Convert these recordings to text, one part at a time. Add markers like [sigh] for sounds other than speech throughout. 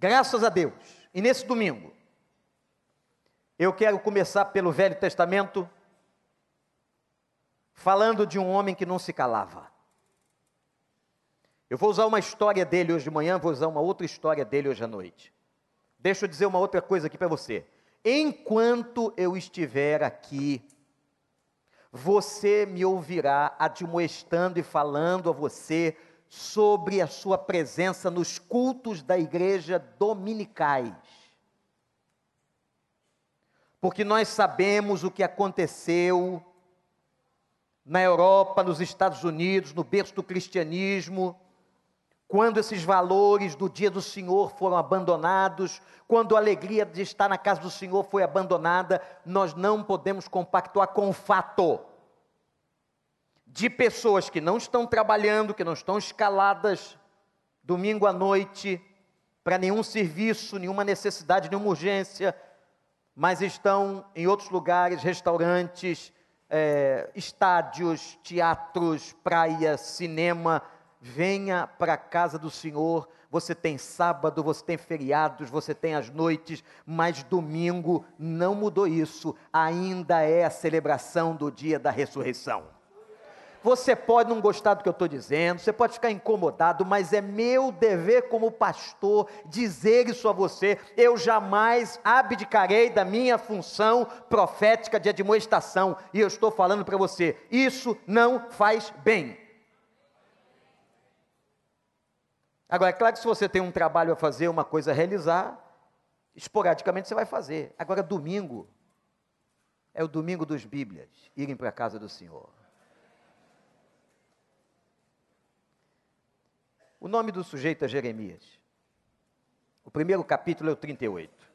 Graças a Deus. E nesse domingo, eu quero começar pelo Velho Testamento, falando de um homem que não se calava. Eu vou usar uma história dele hoje de manhã, vou usar uma outra história dele hoje à noite. Deixa eu dizer uma outra coisa aqui para você. Enquanto eu estiver aqui, você me ouvirá admoestando e falando a você sobre a sua presença nos cultos da igreja dominicais. Porque nós sabemos o que aconteceu na Europa, nos Estados Unidos, no berço do cristianismo, quando esses valores do dia do Senhor foram abandonados, quando a alegria de estar na casa do Senhor foi abandonada, nós não podemos compactuar com o fato de pessoas que não estão trabalhando, que não estão escaladas domingo à noite para nenhum serviço, nenhuma necessidade, nenhuma urgência, mas estão em outros lugares, restaurantes, é, estádios, teatros, praia, cinema. Venha para a casa do Senhor. Você tem sábado, você tem feriados, você tem as noites, mas domingo não mudou isso. Ainda é a celebração do dia da ressurreição. Você pode não gostar do que eu estou dizendo, você pode ficar incomodado, mas é meu dever como pastor dizer isso a você. Eu jamais abdicarei da minha função profética de admoestação, e eu estou falando para você: isso não faz bem. Agora, é claro que se você tem um trabalho a fazer, uma coisa a realizar, esporadicamente você vai fazer. Agora, domingo, é o domingo dos Bíblias, irem para a casa do Senhor. O nome do sujeito é Jeremias. O primeiro capítulo é o 38.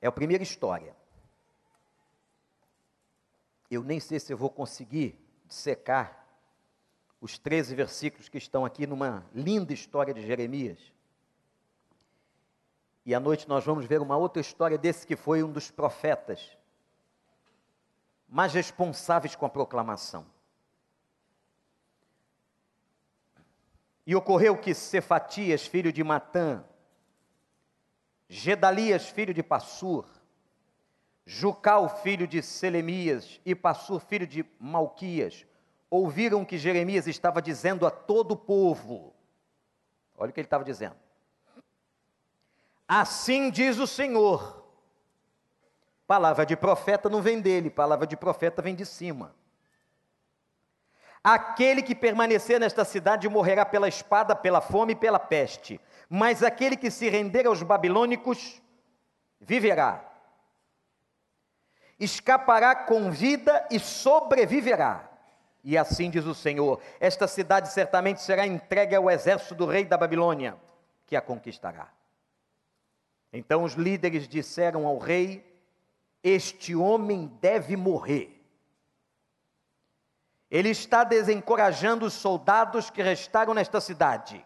É a primeira história. Eu nem sei se eu vou conseguir secar os 13 versículos que estão aqui numa linda história de Jeremias. E à noite nós vamos ver uma outra história desse que foi um dos profetas mais responsáveis com a proclamação. E ocorreu que Cefatias, filho de Matã, Gedalias, filho de Passur, Jucal, filho de Selemias, e Passur, filho de Malquias, ouviram que Jeremias estava dizendo a todo o povo. Olha o que ele estava dizendo. Assim diz o Senhor. Palavra de profeta não vem dele, palavra de profeta vem de cima. Aquele que permanecer nesta cidade morrerá pela espada, pela fome e pela peste, mas aquele que se render aos babilônicos viverá. Escapará com vida e sobreviverá. E assim diz o Senhor: esta cidade certamente será entregue ao exército do rei da Babilônia, que a conquistará. Então os líderes disseram ao rei: Este homem deve morrer ele está desencorajando os soldados que restaram nesta cidade,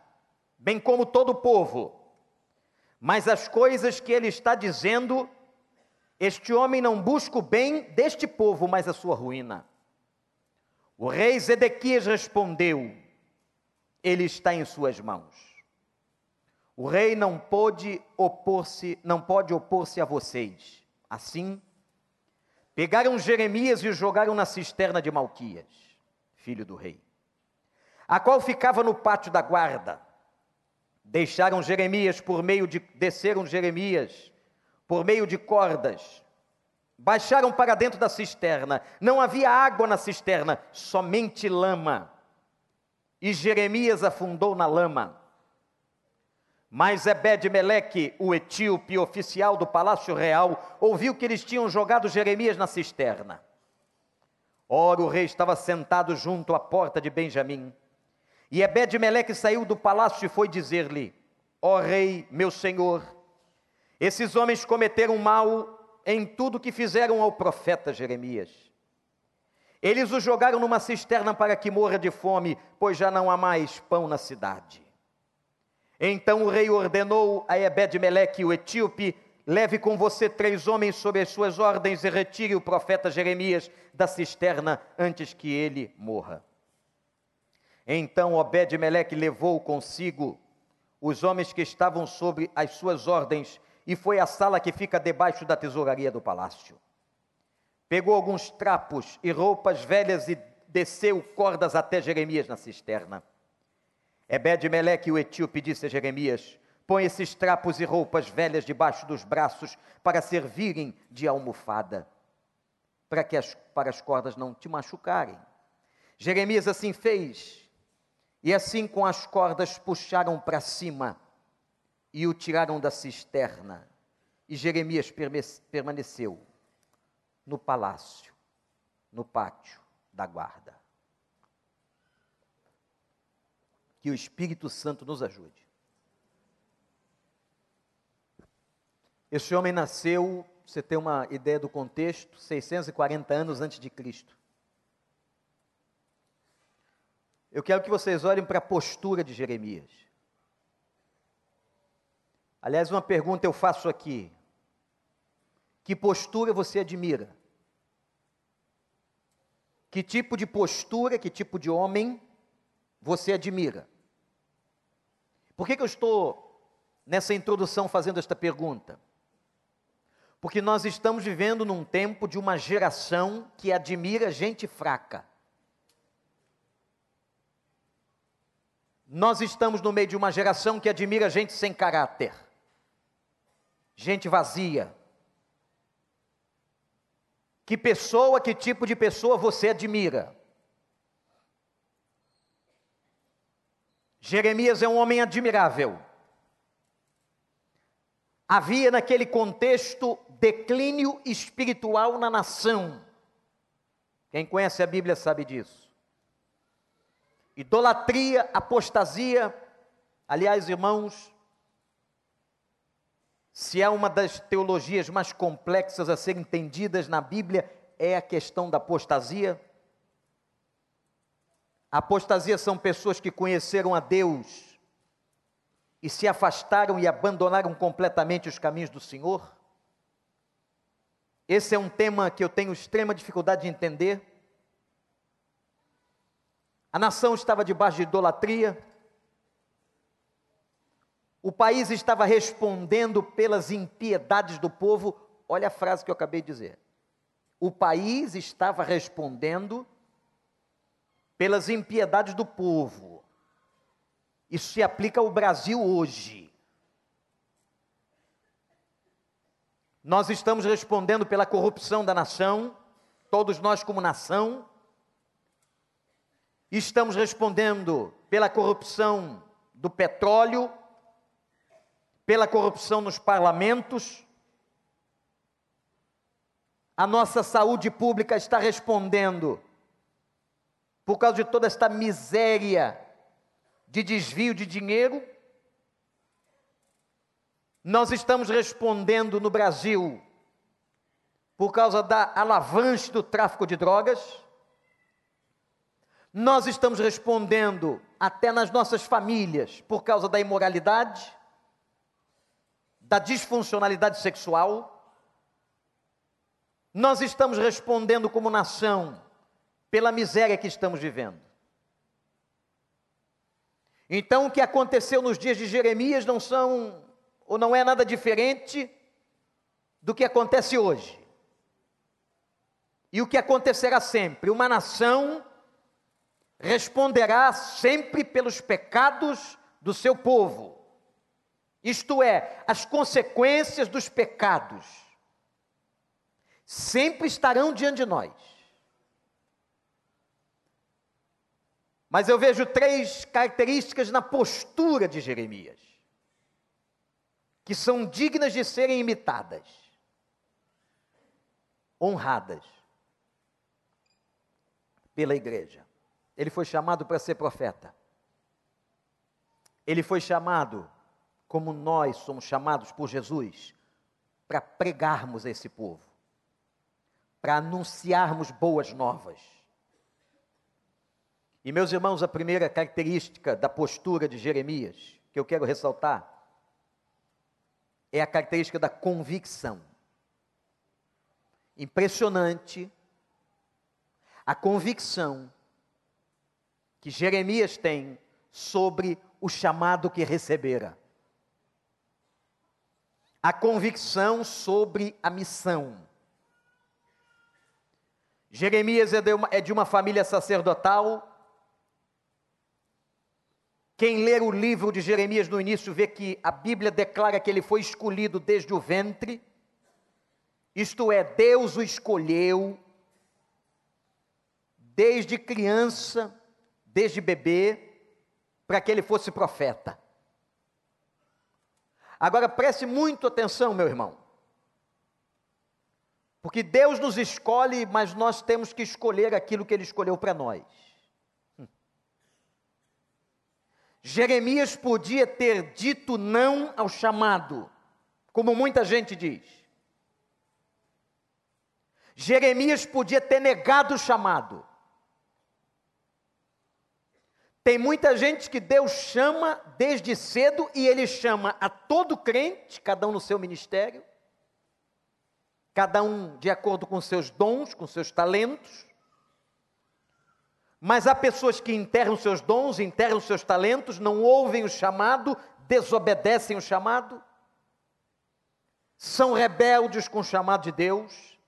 bem como todo o povo. Mas as coisas que ele está dizendo, este homem não busca o bem deste povo, mas a sua ruína. O rei Zedequias respondeu: Ele está em suas mãos. O rei não pode opor-se, não pode opor-se a vocês. Assim, pegaram Jeremias e o jogaram na cisterna de Malquias filho do rei, a qual ficava no pátio da guarda. Deixaram Jeremias por meio de desceram Jeremias por meio de cordas. Baixaram para dentro da cisterna. Não havia água na cisterna, somente lama. E Jeremias afundou na lama. Mas Ebed-Meleque, o etíope oficial do palácio real, ouviu que eles tinham jogado Jeremias na cisterna. Ora, o rei estava sentado junto à porta de Benjamim. E Ebed-Meleque saiu do palácio e foi dizer-lhe: Ó rei, meu senhor, esses homens cometeram mal em tudo que fizeram ao profeta Jeremias. Eles o jogaram numa cisterna para que morra de fome, pois já não há mais pão na cidade. Então o rei ordenou a Ebed-Meleque, o etíope, Leve com você três homens sob as suas ordens e retire o profeta Jeremias da cisterna antes que ele morra. Então Obed-Meleque levou consigo os homens que estavam sobre as suas ordens e foi à sala que fica debaixo da tesouraria do palácio. Pegou alguns trapos e roupas velhas e desceu cordas até Jeremias na cisterna. Ebed-Meleque, o etíope, disse a Jeremias: Põe esses trapos e roupas velhas debaixo dos braços para servirem de almofada, para que as, para as cordas não te machucarem. Jeremias assim fez, e assim com as cordas puxaram para cima e o tiraram da cisterna. E Jeremias permaneceu no palácio, no pátio da guarda. Que o Espírito Santo nos ajude. Este homem nasceu, você tem uma ideia do contexto, 640 anos antes de Cristo. Eu quero que vocês olhem para a postura de Jeremias. Aliás, uma pergunta eu faço aqui. Que postura você admira? Que tipo de postura, que tipo de homem você admira? Por que, que eu estou nessa introdução fazendo esta pergunta? Porque nós estamos vivendo num tempo de uma geração que admira gente fraca. Nós estamos no meio de uma geração que admira gente sem caráter, gente vazia. Que pessoa, que tipo de pessoa você admira? Jeremias é um homem admirável. Havia naquele contexto declínio espiritual na nação. Quem conhece a Bíblia sabe disso idolatria, apostasia. Aliás, irmãos, se é uma das teologias mais complexas a ser entendidas na Bíblia, é a questão da apostasia. Apostasia são pessoas que conheceram a Deus e se afastaram e abandonaram completamente os caminhos do Senhor. Esse é um tema que eu tenho extrema dificuldade de entender. A nação estava debaixo de idolatria. O país estava respondendo pelas impiedades do povo. Olha a frase que eu acabei de dizer. O país estava respondendo pelas impiedades do povo. Isso se aplica ao Brasil hoje. Nós estamos respondendo pela corrupção da nação, todos nós, como nação, Estamos respondendo pela corrupção do petróleo, pela corrupção nos parlamentos. A nossa saúde pública está respondendo por causa de toda esta miséria de desvio de dinheiro. Nós estamos respondendo no Brasil por causa da alavanche do tráfico de drogas. Nós estamos respondendo até nas nossas famílias por causa da imoralidade, da disfuncionalidade sexual. Nós estamos respondendo como nação pela miséria que estamos vivendo. Então, o que aconteceu nos dias de Jeremias não são ou não é nada diferente do que acontece hoje. E o que acontecerá sempre, uma nação responderá sempre pelos pecados do seu povo. Isto é, as consequências dos pecados sempre estarão diante de nós. Mas eu vejo três características na postura de Jeremias, que são dignas de serem imitadas, honradas pela igreja. Ele foi chamado para ser profeta. Ele foi chamado, como nós somos chamados por Jesus, para pregarmos a esse povo, para anunciarmos boas novas. E, meus irmãos, a primeira característica da postura de Jeremias, que eu quero ressaltar, é a característica da convicção. Impressionante a convicção que Jeremias tem sobre o chamado que recebera. A convicção sobre a missão. Jeremias é de uma, é de uma família sacerdotal. Quem ler o livro de Jeremias no início vê que a Bíblia declara que ele foi escolhido desde o ventre, isto é, Deus o escolheu desde criança, desde bebê, para que ele fosse profeta. Agora preste muito atenção, meu irmão. Porque Deus nos escolhe, mas nós temos que escolher aquilo que Ele escolheu para nós. Hum. Jeremias podia ter dito não ao chamado, como muita gente diz. Jeremias podia ter negado o chamado. Tem muita gente que Deus chama desde cedo e Ele chama a todo crente, cada um no seu ministério, cada um de acordo com seus dons, com seus talentos. Mas há pessoas que enterram seus dons, enterram seus talentos, não ouvem o chamado, desobedecem o chamado, são rebeldes com o chamado de Deus.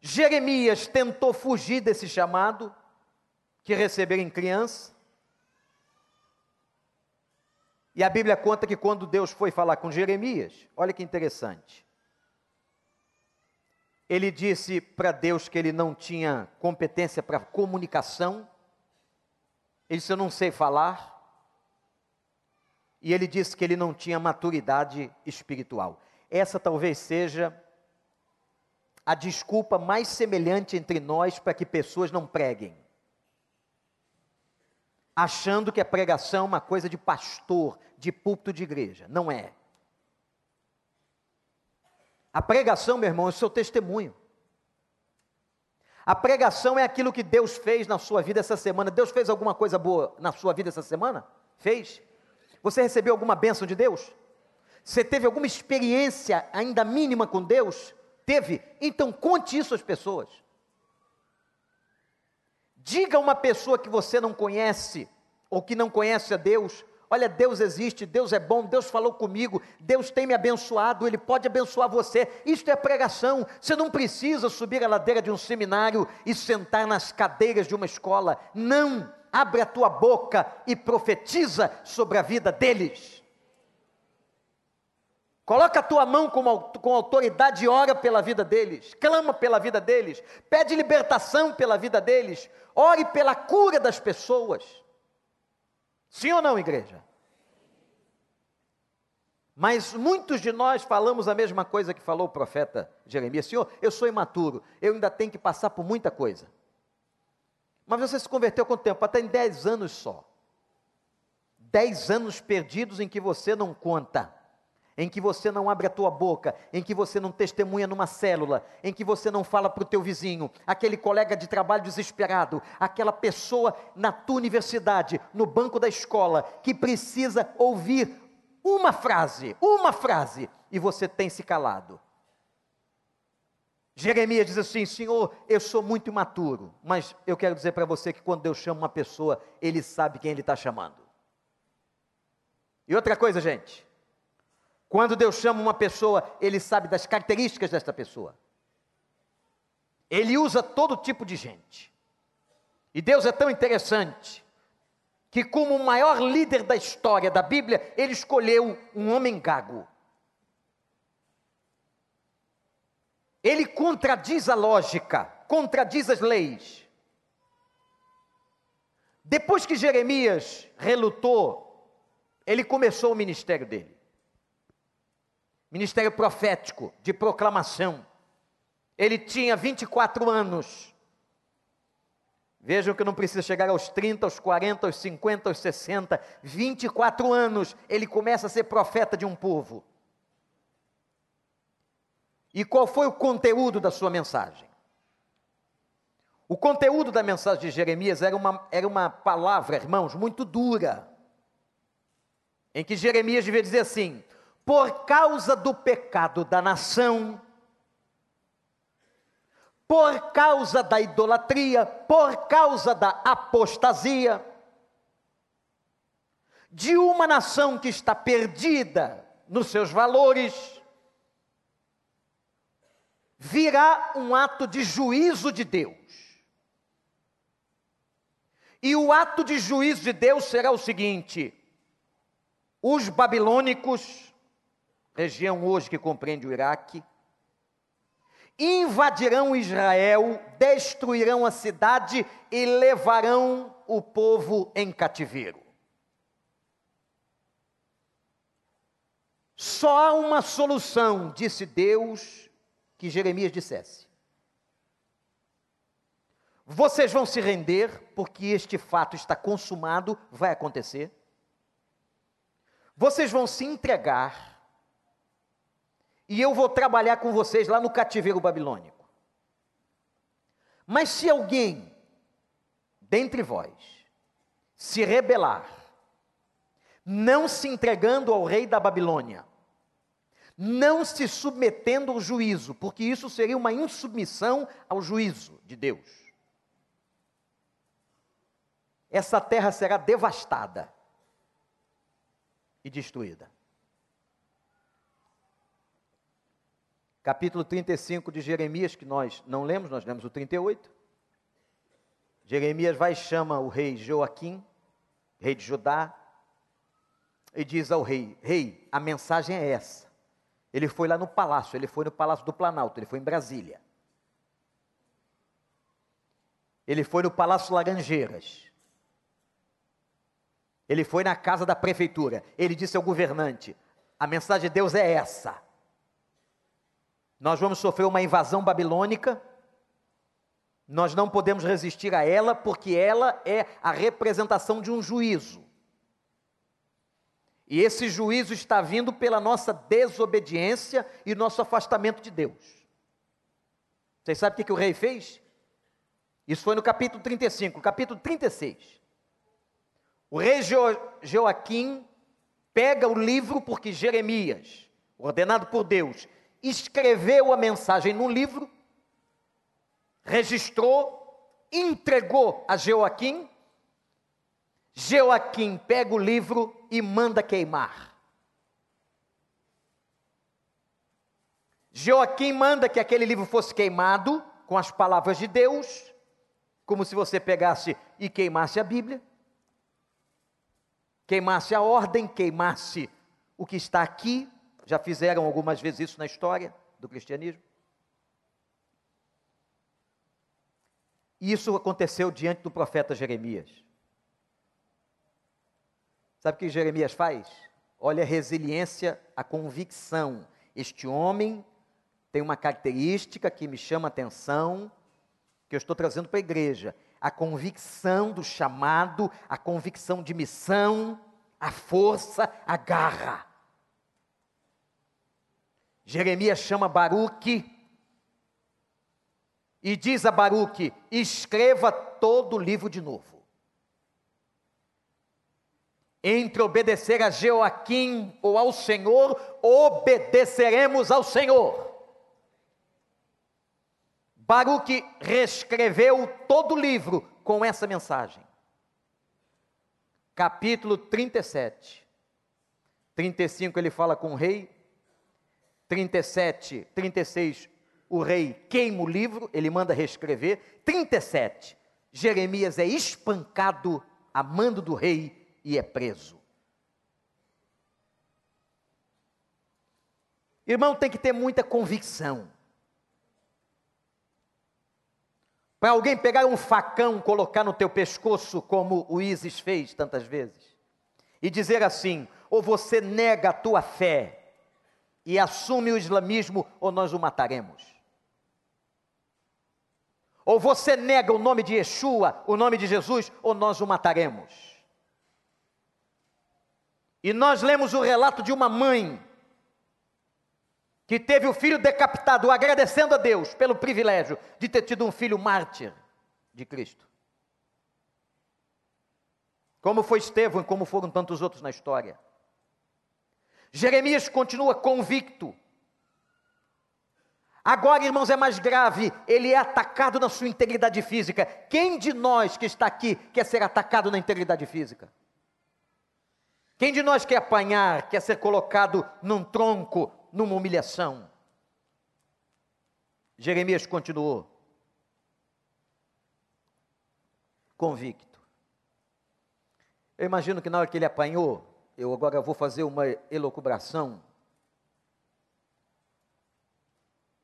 Jeremias tentou fugir desse chamado que recebeu em criança. E a Bíblia conta que quando Deus foi falar com Jeremias, olha que interessante ele disse para Deus que ele não tinha competência para comunicação. Ele disse: Eu não sei falar. E ele disse que ele não tinha maturidade espiritual. Essa talvez seja a desculpa mais semelhante entre nós para que pessoas não preguem. Achando que a pregação é uma coisa de pastor, de púlpito de igreja. Não é. A pregação, meu irmão, é o seu testemunho. A pregação é aquilo que Deus fez na sua vida essa semana. Deus fez alguma coisa boa na sua vida essa semana? Fez? Você recebeu alguma bênção de Deus? Você teve alguma experiência ainda mínima com Deus? Teve? Então conte isso às pessoas. Diga a uma pessoa que você não conhece, ou que não conhece a Deus, Olha, Deus existe, Deus é bom, Deus falou comigo, Deus tem me abençoado, Ele pode abençoar você. Isto é pregação. Você não precisa subir a ladeira de um seminário e sentar nas cadeiras de uma escola. Não! Abre a tua boca e profetiza sobre a vida deles. Coloca a tua mão com, com autoridade e ora pela vida deles, clama pela vida deles, pede libertação pela vida deles, ore pela cura das pessoas. Sim ou não, igreja? Mas muitos de nós falamos a mesma coisa que falou o profeta Jeremias: Senhor, eu sou imaturo, eu ainda tenho que passar por muita coisa. Mas você se converteu quanto tempo? Até em 10 anos só. 10 anos perdidos em que você não conta em que você não abre a tua boca, em que você não testemunha numa célula, em que você não fala para o teu vizinho, aquele colega de trabalho desesperado, aquela pessoa na tua universidade, no banco da escola, que precisa ouvir uma frase, uma frase, e você tem se calado. Jeremias diz assim: Senhor, eu sou muito imaturo, mas eu quero dizer para você que quando Deus chama uma pessoa, Ele sabe quem Ele está chamando. E outra coisa, gente, quando Deus chama uma pessoa, Ele sabe das características desta pessoa. Ele usa todo tipo de gente. E Deus é tão interessante que, como o maior líder da história da Bíblia, ele escolheu um homem gago. Ele contradiz a lógica, contradiz as leis. Depois que Jeremias relutou, ele começou o ministério dele ministério profético, de proclamação. Ele tinha 24 anos. Vejam que não precisa chegar aos 30, aos 40, aos 50, aos 60. 24 anos ele começa a ser profeta de um povo. E qual foi o conteúdo da sua mensagem? O conteúdo da mensagem de Jeremias era uma, era uma palavra, irmãos, muito dura. Em que Jeremias devia dizer assim: por causa do pecado da nação, por causa da idolatria, por causa da apostasia, de uma nação que está perdida nos seus valores, virá um ato de juízo de Deus. E o ato de juízo de Deus será o seguinte: os babilônicos, região hoje que compreende o Iraque, invadirão Israel, destruirão a cidade e levarão o povo em cativeiro. Só há uma solução, disse Deus, que Jeremias dissesse. Vocês vão se render, porque este fato está consumado, vai acontecer. Vocês vão se entregar, e eu vou trabalhar com vocês lá no cativeiro babilônico. Mas se alguém dentre vós se rebelar, não se entregando ao rei da Babilônia, não se submetendo ao juízo, porque isso seria uma insubmissão ao juízo de Deus. Essa terra será devastada e destruída. Capítulo 35 de Jeremias, que nós não lemos, nós lemos o 38. Jeremias vai e chama o rei Joaquim, rei de Judá, e diz ao rei: Rei, a mensagem é essa. Ele foi lá no palácio, ele foi no palácio do Planalto, ele foi em Brasília. Ele foi no Palácio Laranjeiras. Ele foi na casa da prefeitura. Ele disse ao governante: A mensagem de Deus é essa. Nós vamos sofrer uma invasão babilônica. Nós não podemos resistir a ela, porque ela é a representação de um juízo. E esse juízo está vindo pela nossa desobediência e nosso afastamento de Deus. Vocês sabem o que, que o rei fez? Isso foi no capítulo 35, capítulo 36. O rei jo Joaquim pega o livro, porque Jeremias, ordenado por Deus, escreveu a mensagem no livro, registrou, entregou a Joaquim, Joaquim pega o livro e manda queimar. Joaquim manda que aquele livro fosse queimado com as palavras de Deus, como se você pegasse e queimasse a Bíblia, queimasse a ordem, queimasse o que está aqui. Já fizeram algumas vezes isso na história do cristianismo. Isso aconteceu diante do profeta Jeremias. Sabe o que Jeremias faz? Olha a resiliência, a convicção. Este homem tem uma característica que me chama a atenção, que eu estou trazendo para a igreja: a convicção do chamado, a convicção de missão, a força, a garra. Jeremias chama Baruque e diz a Baruque: escreva todo o livro de novo entre obedecer a Joaquim ou ao Senhor, obedeceremos ao Senhor. Baruque reescreveu todo o livro com essa mensagem. Capítulo 37. 35 ele fala com o rei. 37, 36, o rei queima o livro, ele manda reescrever. 37, Jeremias é espancado a mando do rei e é preso. Irmão, tem que ter muita convicção. Para alguém pegar um facão, colocar no teu pescoço, como o Isis fez tantas vezes, e dizer assim: ou você nega a tua fé e assume o islamismo, ou nós o mataremos. Ou você nega o nome de Yeshua, o nome de Jesus, ou nós o mataremos. E nós lemos o relato de uma mãe que teve o filho decapitado, agradecendo a Deus pelo privilégio de ter tido um filho mártir de Cristo. Como foi Estevão e como foram tantos outros na história. Jeremias continua convicto. Agora, irmãos, é mais grave, ele é atacado na sua integridade física. Quem de nós que está aqui quer ser atacado na integridade física? Quem de nós quer apanhar, quer ser colocado num tronco, numa humilhação? Jeremias continuou. Convicto. Eu imagino que na hora que ele apanhou, eu agora vou fazer uma elocubração.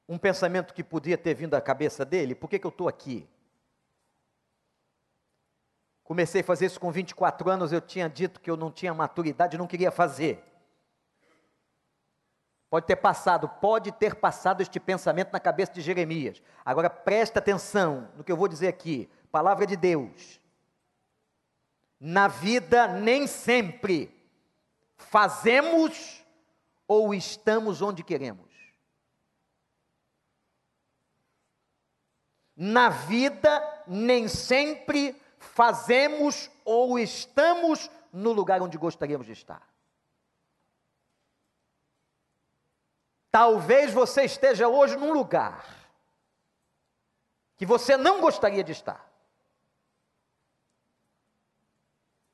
Um pensamento que podia ter vindo à cabeça dele, por que, que eu estou aqui? Comecei a fazer isso com 24 anos, eu tinha dito que eu não tinha maturidade, não queria fazer. Pode ter passado, pode ter passado este pensamento na cabeça de Jeremias. Agora presta atenção no que eu vou dizer aqui. Palavra de Deus. Na vida nem sempre fazemos ou estamos onde queremos. Na vida nem sempre fazemos ou estamos no lugar onde gostaríamos de estar. Talvez você esteja hoje num lugar que você não gostaria de estar.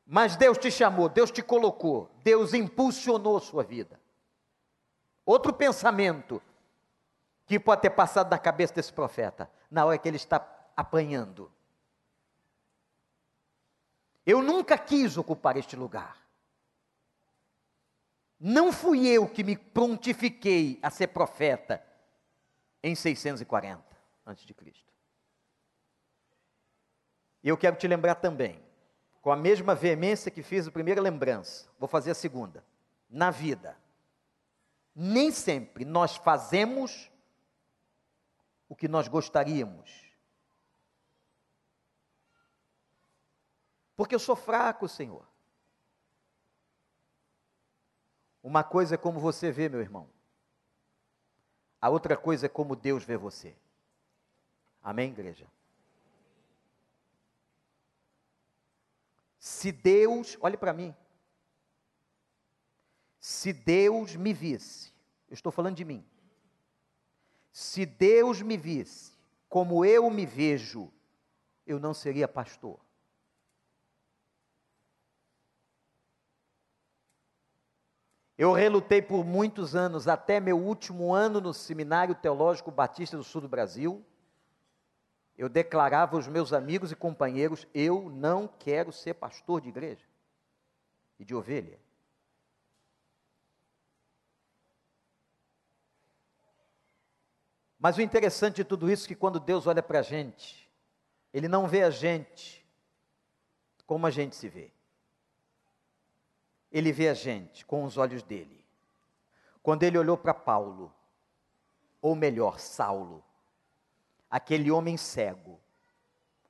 Mas Deus te chamou, Deus te colocou, Deus impulsionou sua vida. Outro pensamento que pode ter passado na cabeça desse profeta, na hora que ele está apanhando. Eu nunca quis ocupar este lugar. Não fui eu que me prontifiquei a ser profeta em 640 a.C. Eu quero te lembrar também, com a mesma veemência que fiz a primeira lembrança, vou fazer a segunda. Na vida, nem sempre nós fazemos o que nós gostaríamos Porque eu sou fraco, Senhor. Uma coisa é como você vê, meu irmão. A outra coisa é como Deus vê você. Amém, igreja? Se Deus, olhe para mim. Se Deus me visse, eu estou falando de mim. Se Deus me visse como eu me vejo, eu não seria pastor. Eu relutei por muitos anos, até meu último ano no Seminário Teológico Batista do Sul do Brasil. Eu declarava aos meus amigos e companheiros: eu não quero ser pastor de igreja e de ovelha. Mas o interessante de tudo isso é que quando Deus olha para a gente, Ele não vê a gente como a gente se vê ele vê a gente com os olhos dele. Quando ele olhou para Paulo, ou melhor, Saulo, aquele homem cego,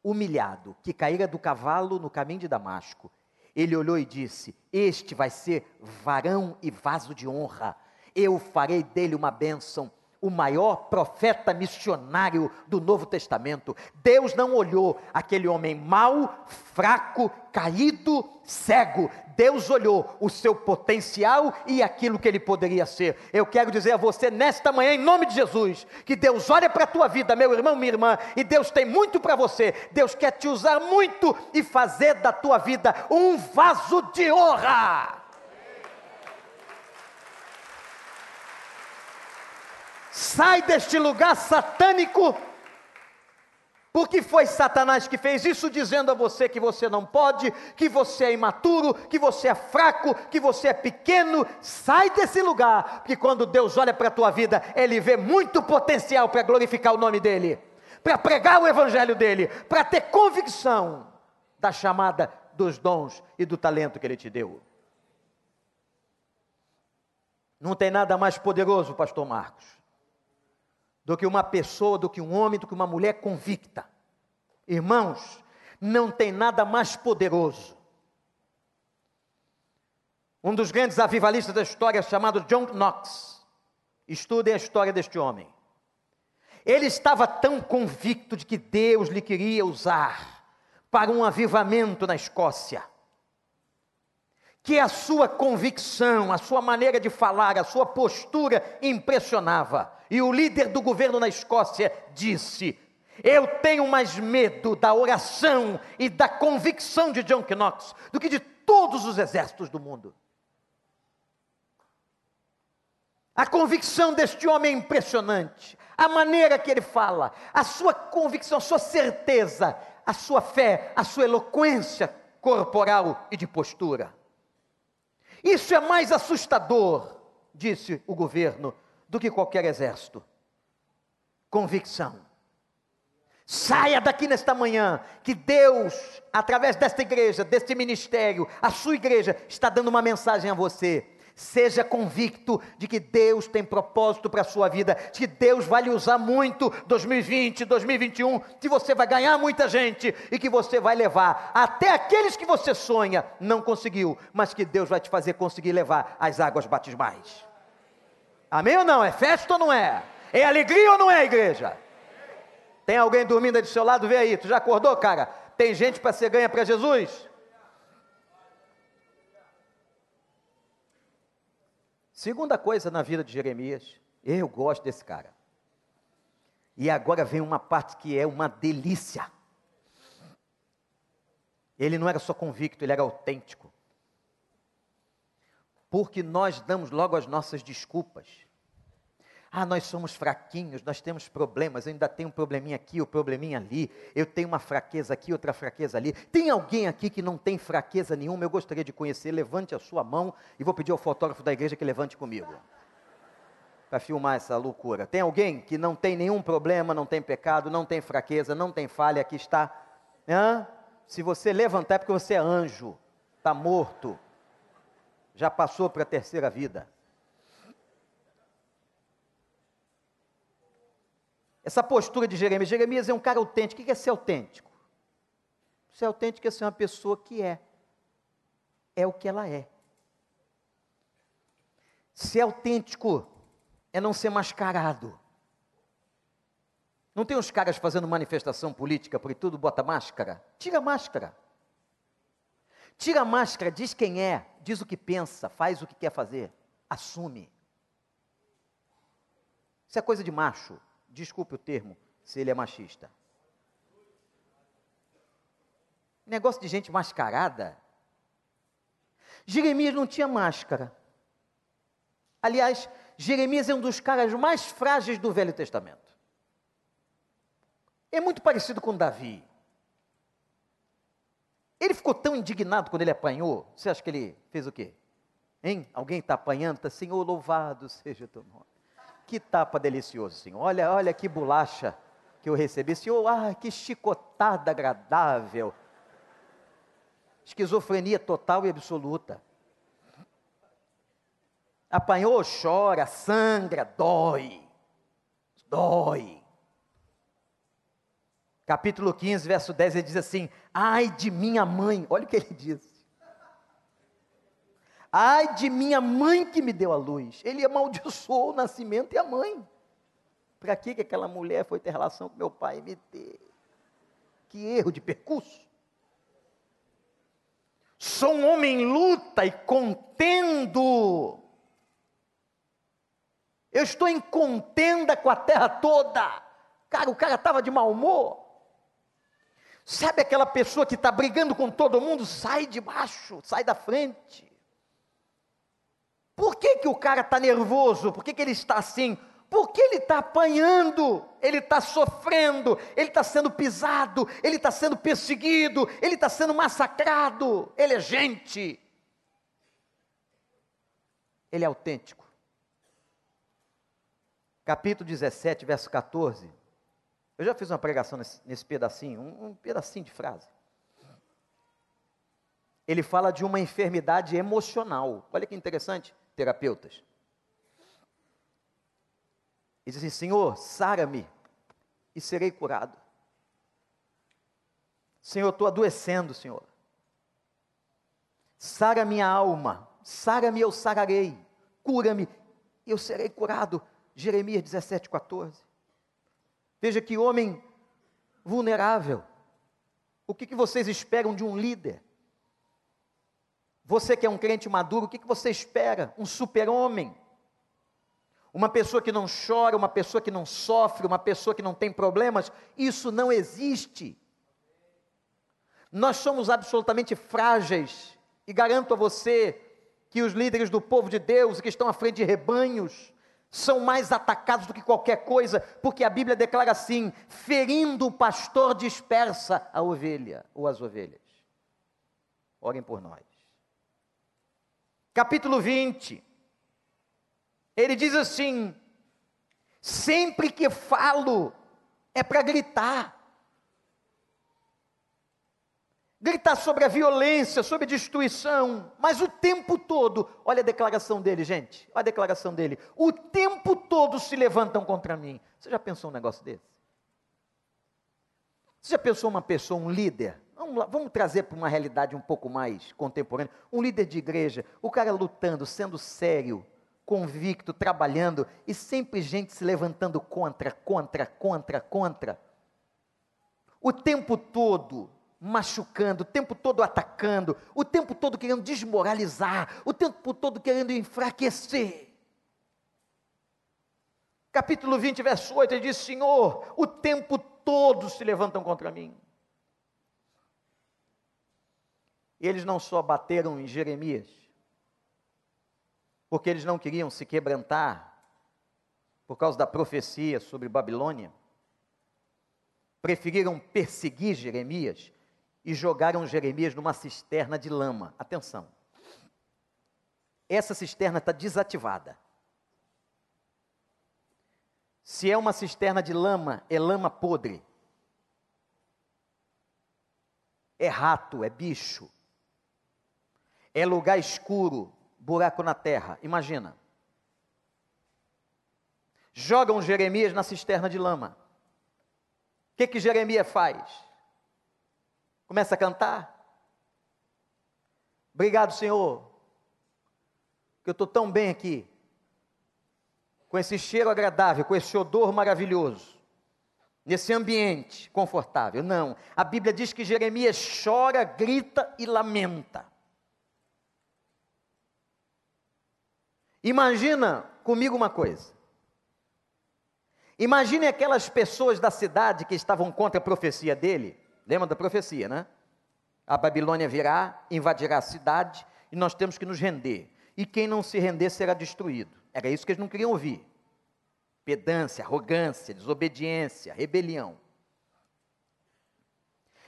humilhado, que caíra do cavalo no caminho de Damasco, ele olhou e disse: Este vai ser varão e vaso de honra, eu farei dele uma bênção o maior profeta missionário do Novo Testamento. Deus não olhou aquele homem mau, fraco, caído, cego. Deus olhou o seu potencial e aquilo que ele poderia ser. Eu quero dizer a você nesta manhã, em nome de Jesus, que Deus olha para a tua vida, meu irmão, minha irmã, e Deus tem muito para você. Deus quer te usar muito e fazer da tua vida um vaso de honra. Sai deste lugar satânico, porque foi Satanás que fez isso, dizendo a você que você não pode, que você é imaturo, que você é fraco, que você é pequeno. Sai desse lugar, porque quando Deus olha para a tua vida, Ele vê muito potencial para glorificar o nome dEle, para pregar o Evangelho dEle, para ter convicção da chamada dos dons e do talento que Ele te deu. Não tem nada mais poderoso, Pastor Marcos, do que uma pessoa, do que um homem, do que uma mulher convicta. Irmãos, não tem nada mais poderoso. Um dos grandes avivalistas da história, chamado John Knox, estudem a história deste homem. Ele estava tão convicto de que Deus lhe queria usar para um avivamento na Escócia que a sua convicção, a sua maneira de falar, a sua postura impressionava. E o líder do governo na Escócia disse: Eu tenho mais medo da oração e da convicção de John Knox do que de todos os exércitos do mundo. A convicção deste homem é impressionante. A maneira que ele fala, a sua convicção, a sua certeza, a sua fé, a sua eloquência corporal e de postura. Isso é mais assustador, disse o governo, do que qualquer exército. Convicção. Saia daqui nesta manhã, que Deus, através desta igreja, deste ministério, a sua igreja, está dando uma mensagem a você. Seja convicto de que Deus tem propósito para a sua vida, de que Deus vai lhe usar muito 2020, 2021, que você vai ganhar muita gente e que você vai levar até aqueles que você sonha, não conseguiu, mas que Deus vai te fazer conseguir levar as águas batismais. Amém ou não? É festa ou não é? É alegria ou não é, igreja? Tem alguém dormindo aí do seu lado? Vê aí, tu já acordou, cara? Tem gente para ser ganha para Jesus? Segunda coisa na vida de Jeremias, eu gosto desse cara. E agora vem uma parte que é uma delícia. Ele não era só convicto, ele era autêntico. Porque nós damos logo as nossas desculpas. Ah, nós somos fraquinhos, nós temos problemas, eu ainda tenho um probleminha aqui, o um probleminha ali, eu tenho uma fraqueza aqui, outra fraqueza ali. Tem alguém aqui que não tem fraqueza nenhuma? Eu gostaria de conhecer, levante a sua mão e vou pedir ao fotógrafo da igreja que levante comigo. Para filmar essa loucura. Tem alguém que não tem nenhum problema, não tem pecado, não tem fraqueza, não tem falha, aqui está. Hã? Se você levantar é porque você é anjo, está morto, já passou para a terceira vida. Essa postura de Jeremias. Jeremias é um cara autêntico. O que é ser autêntico? Ser autêntico é ser uma pessoa que é. É o que ela é. Ser autêntico é não ser mascarado. Não tem uns caras fazendo manifestação política por tudo, bota máscara? Tira a máscara. Tira a máscara, diz quem é, diz o que pensa, faz o que quer fazer, assume. Isso é coisa de macho desculpe o termo, se ele é machista. Negócio de gente mascarada. Jeremias não tinha máscara. Aliás, Jeremias é um dos caras mais frágeis do Velho Testamento. É muito parecido com Davi. Ele ficou tão indignado quando ele apanhou. Você acha que ele fez o quê? Hein? Alguém está apanhando? Está, Senhor, louvado seja o teu nome. Que tapa delicioso, Senhor. Olha, olha que bolacha que eu recebi. Senhor, ah, que chicotada agradável. Esquizofrenia total e absoluta. Apanhou, chora, sangra, dói. Dói. Capítulo 15, verso 10, ele diz assim: Ai de minha mãe, olha o que ele diz. Ai de minha mãe que me deu a luz. Ele amaldiçoou o nascimento e a mãe. Para que aquela mulher foi ter relação com meu pai e me ter? Que erro de percurso. Sou um homem em luta e contendo. Eu estou em contenda com a terra toda. Cara, o cara estava de mau humor. Sabe aquela pessoa que está brigando com todo mundo? Sai de baixo, sai da frente. Por que, que o cara está nervoso? Por que, que ele está assim? Porque ele está apanhando, ele está sofrendo, ele está sendo pisado, ele está sendo perseguido, ele está sendo massacrado. Ele é gente. Ele é autêntico. Capítulo 17, verso 14. Eu já fiz uma pregação nesse, nesse pedacinho, um, um pedacinho de frase. Ele fala de uma enfermidade emocional. Olha que interessante terapeutas. E diz assim: Senhor, sara-me e serei curado. Senhor, estou adoecendo, Senhor. Sara minha alma, sara-me, eu sararei. Cura-me, eu serei curado. Jeremias 17, 14. Veja que homem vulnerável. O que, que vocês esperam de um líder? Você que é um crente maduro, o que, você espera? Um super-homem? Uma pessoa que não chora, uma pessoa que não sofre, uma pessoa que não tem problemas? Isso não existe. Nós somos absolutamente frágeis, e garanto a você que os líderes do povo de Deus, que estão à frente de rebanhos, são mais atacados do que qualquer coisa, porque a Bíblia declara assim: ferindo o pastor dispersa a ovelha ou as ovelhas. Orem por nós. Capítulo 20. Ele diz assim: sempre que falo é para gritar. Gritar sobre a violência, sobre a destruição, mas o tempo todo, olha a declaração dele, gente, olha a declaração dele, o tempo todo se levantam contra mim. Você já pensou um negócio desse? Você já pensou uma pessoa, um líder? Vamos, lá, vamos trazer para uma realidade um pouco mais contemporânea. Um líder de igreja, o cara lutando, sendo sério, convicto, trabalhando, e sempre gente se levantando contra, contra, contra, contra. O tempo todo, machucando, o tempo todo atacando, o tempo todo querendo desmoralizar, o tempo todo querendo enfraquecer. Capítulo 20, verso 8, ele diz: Senhor, o tempo todo se levantam contra mim. Eles não só bateram em Jeremias, porque eles não queriam se quebrantar por causa da profecia sobre Babilônia, preferiram perseguir Jeremias e jogaram Jeremias numa cisterna de lama. Atenção. Essa cisterna está desativada. Se é uma cisterna de lama, é lama podre. É rato, é bicho. É lugar escuro, buraco na terra. Imagina. Jogam Jeremias na cisterna de lama. O que, que Jeremias faz? Começa a cantar. Obrigado, Senhor, que eu estou tão bem aqui, com esse cheiro agradável, com esse odor maravilhoso, nesse ambiente confortável. Não, a Bíblia diz que Jeremias chora, grita e lamenta. Imagina comigo uma coisa. Imagine aquelas pessoas da cidade que estavam contra a profecia dele Lembra da profecia, né? A Babilônia virá, invadirá a cidade e nós temos que nos render. E quem não se render será destruído. Era isso que eles não queriam ouvir. Pedância, arrogância, desobediência, rebelião.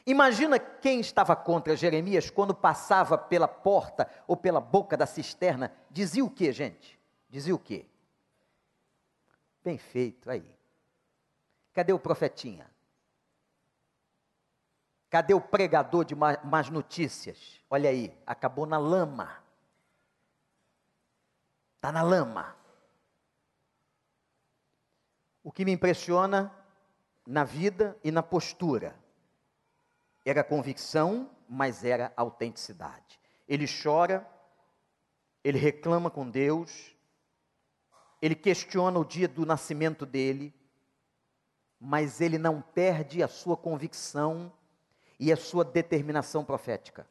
Imagina quem estava contra Jeremias quando passava pela porta ou pela boca da cisterna, dizia o que, gente? Dizia o que? Bem feito, aí. Cadê o profetinha? Cadê o pregador de más notícias? Olha aí, acabou na lama. Está na lama. O que me impressiona na vida e na postura era convicção, mas era autenticidade. Ele chora, ele reclama com Deus, ele questiona o dia do nascimento dele, mas ele não perde a sua convicção e a sua determinação profética.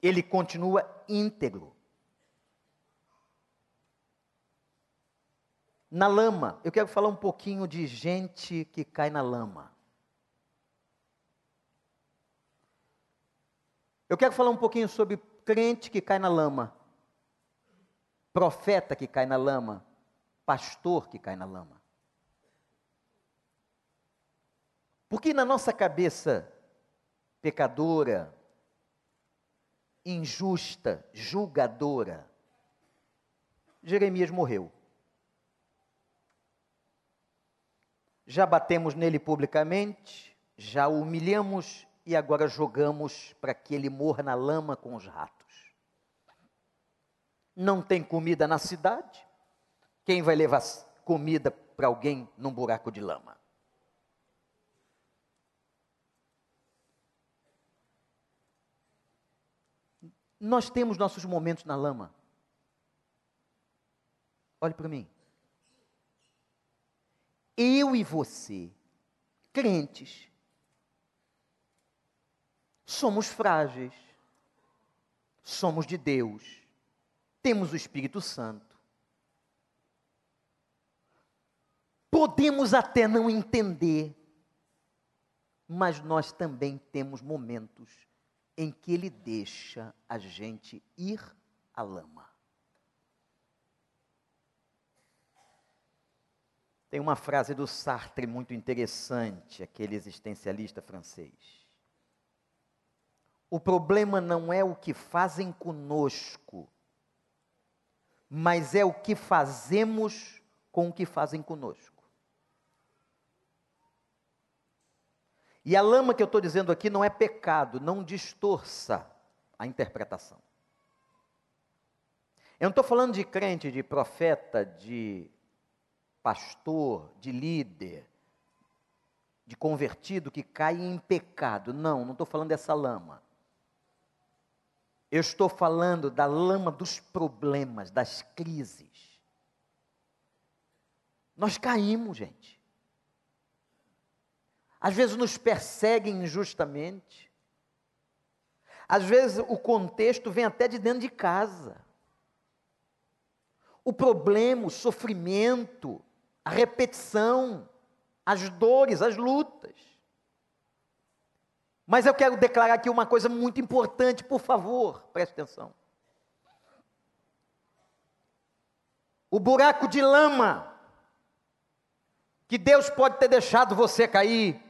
Ele continua íntegro. Na lama, eu quero falar um pouquinho de gente que cai na lama. Eu quero falar um pouquinho sobre crente que cai na lama, profeta que cai na lama, pastor que cai na lama. Porque na nossa cabeça pecadora, injusta, julgadora, Jeremias morreu. Já batemos nele publicamente, já o humilhamos e agora jogamos para que ele morra na lama com os ratos. Não tem comida na cidade? Quem vai levar comida para alguém num buraco de lama? Nós temos nossos momentos na lama. Olhe para mim. Eu e você, crentes, somos frágeis, somos de Deus, temos o Espírito Santo. Podemos até não entender, mas nós também temos momentos em que ele deixa a gente ir à lama. Tem uma frase do Sartre muito interessante, aquele existencialista francês. O problema não é o que fazem conosco, mas é o que fazemos com o que fazem conosco. E a lama que eu estou dizendo aqui não é pecado, não distorça a interpretação. Eu não estou falando de crente, de profeta, de pastor, de líder, de convertido que cai em pecado. Não, não estou falando dessa lama. Eu estou falando da lama dos problemas, das crises. Nós caímos, gente. Às vezes nos perseguem injustamente. Às vezes o contexto vem até de dentro de casa. O problema, o sofrimento, a repetição, as dores, as lutas. Mas eu quero declarar aqui uma coisa muito importante, por favor, preste atenção. O buraco de lama que Deus pode ter deixado você cair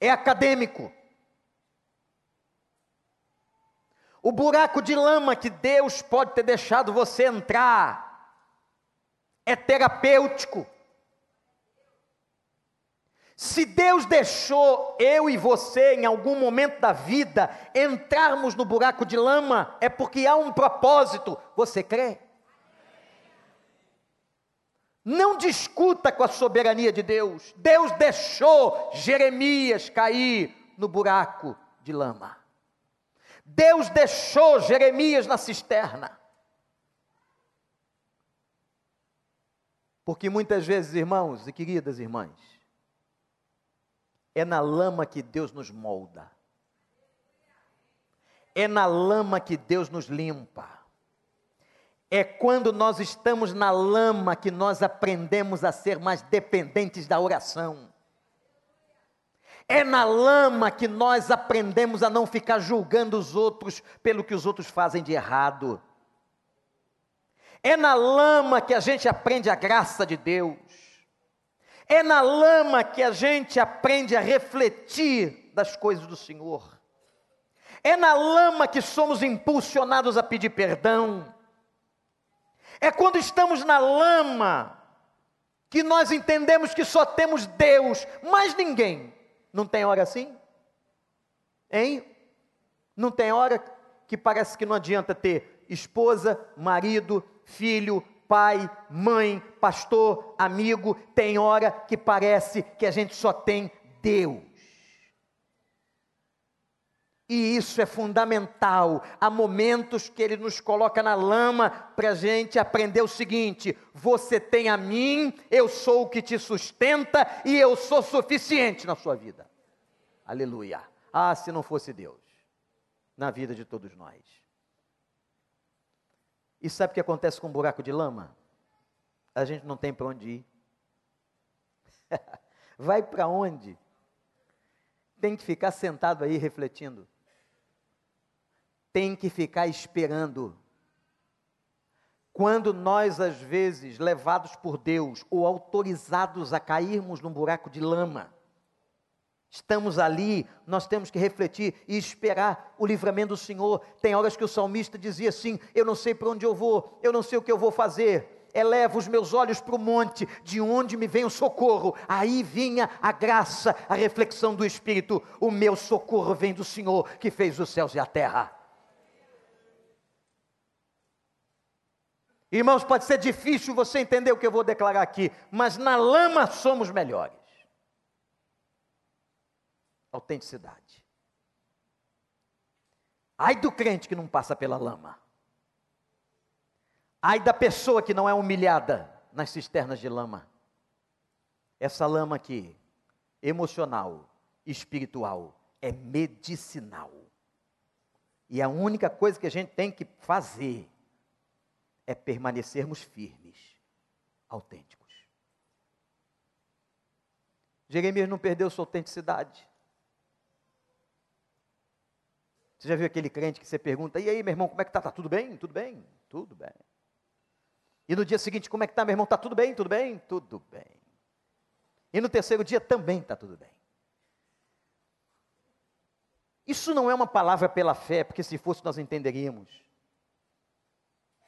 é acadêmico. O buraco de lama que Deus pode ter deixado você entrar é terapêutico. Se Deus deixou eu e você, em algum momento da vida, entrarmos no buraco de lama, é porque há um propósito. Você crê? Não discuta com a soberania de Deus. Deus deixou Jeremias cair no buraco de lama. Deus deixou Jeremias na cisterna. Porque muitas vezes, irmãos e queridas irmãs, é na lama que Deus nos molda. É na lama que Deus nos limpa. É quando nós estamos na lama que nós aprendemos a ser mais dependentes da oração. É na lama que nós aprendemos a não ficar julgando os outros pelo que os outros fazem de errado. É na lama que a gente aprende a graça de Deus. É na lama que a gente aprende a refletir das coisas do Senhor. É na lama que somos impulsionados a pedir perdão. É quando estamos na lama que nós entendemos que só temos Deus, mais ninguém. Não tem hora assim? Hein? Não tem hora que parece que não adianta ter esposa, marido, filho, pai, mãe, pastor, amigo, tem hora que parece que a gente só tem Deus. E isso é fundamental. Há momentos que ele nos coloca na lama para a gente aprender o seguinte: você tem a mim, eu sou o que te sustenta e eu sou suficiente na sua vida. Aleluia. Ah, se não fosse Deus na vida de todos nós. E sabe o que acontece com um buraco de lama? A gente não tem para onde ir. [laughs] Vai para onde? Tem que ficar sentado aí refletindo. Tem que ficar esperando. Quando nós, às vezes, levados por Deus ou autorizados a cairmos num buraco de lama, Estamos ali, nós temos que refletir e esperar o livramento do Senhor. Tem horas que o salmista dizia assim: Eu não sei para onde eu vou, eu não sei o que eu vou fazer. Eleva os meus olhos para o monte, de onde me vem o socorro. Aí vinha a graça, a reflexão do Espírito. O meu socorro vem do Senhor que fez os céus e a terra. Irmãos, pode ser difícil você entender o que eu vou declarar aqui, mas na lama somos melhores autenticidade. Ai do crente que não passa pela lama. Ai da pessoa que não é humilhada nas cisternas de lama. Essa lama aqui, emocional, espiritual, é medicinal. E a única coisa que a gente tem que fazer é permanecermos firmes, autênticos. Jeremias não perdeu sua autenticidade. Você já viu aquele crente que você pergunta, e aí, meu irmão, como é que tá? Tá tudo bem? Tudo bem? Tudo bem. E no dia seguinte, como é que tá, meu irmão? Tá tudo bem? Tudo bem? Tudo bem. E no terceiro dia também tá tudo bem. Isso não é uma palavra pela fé, porque se fosse nós entenderíamos.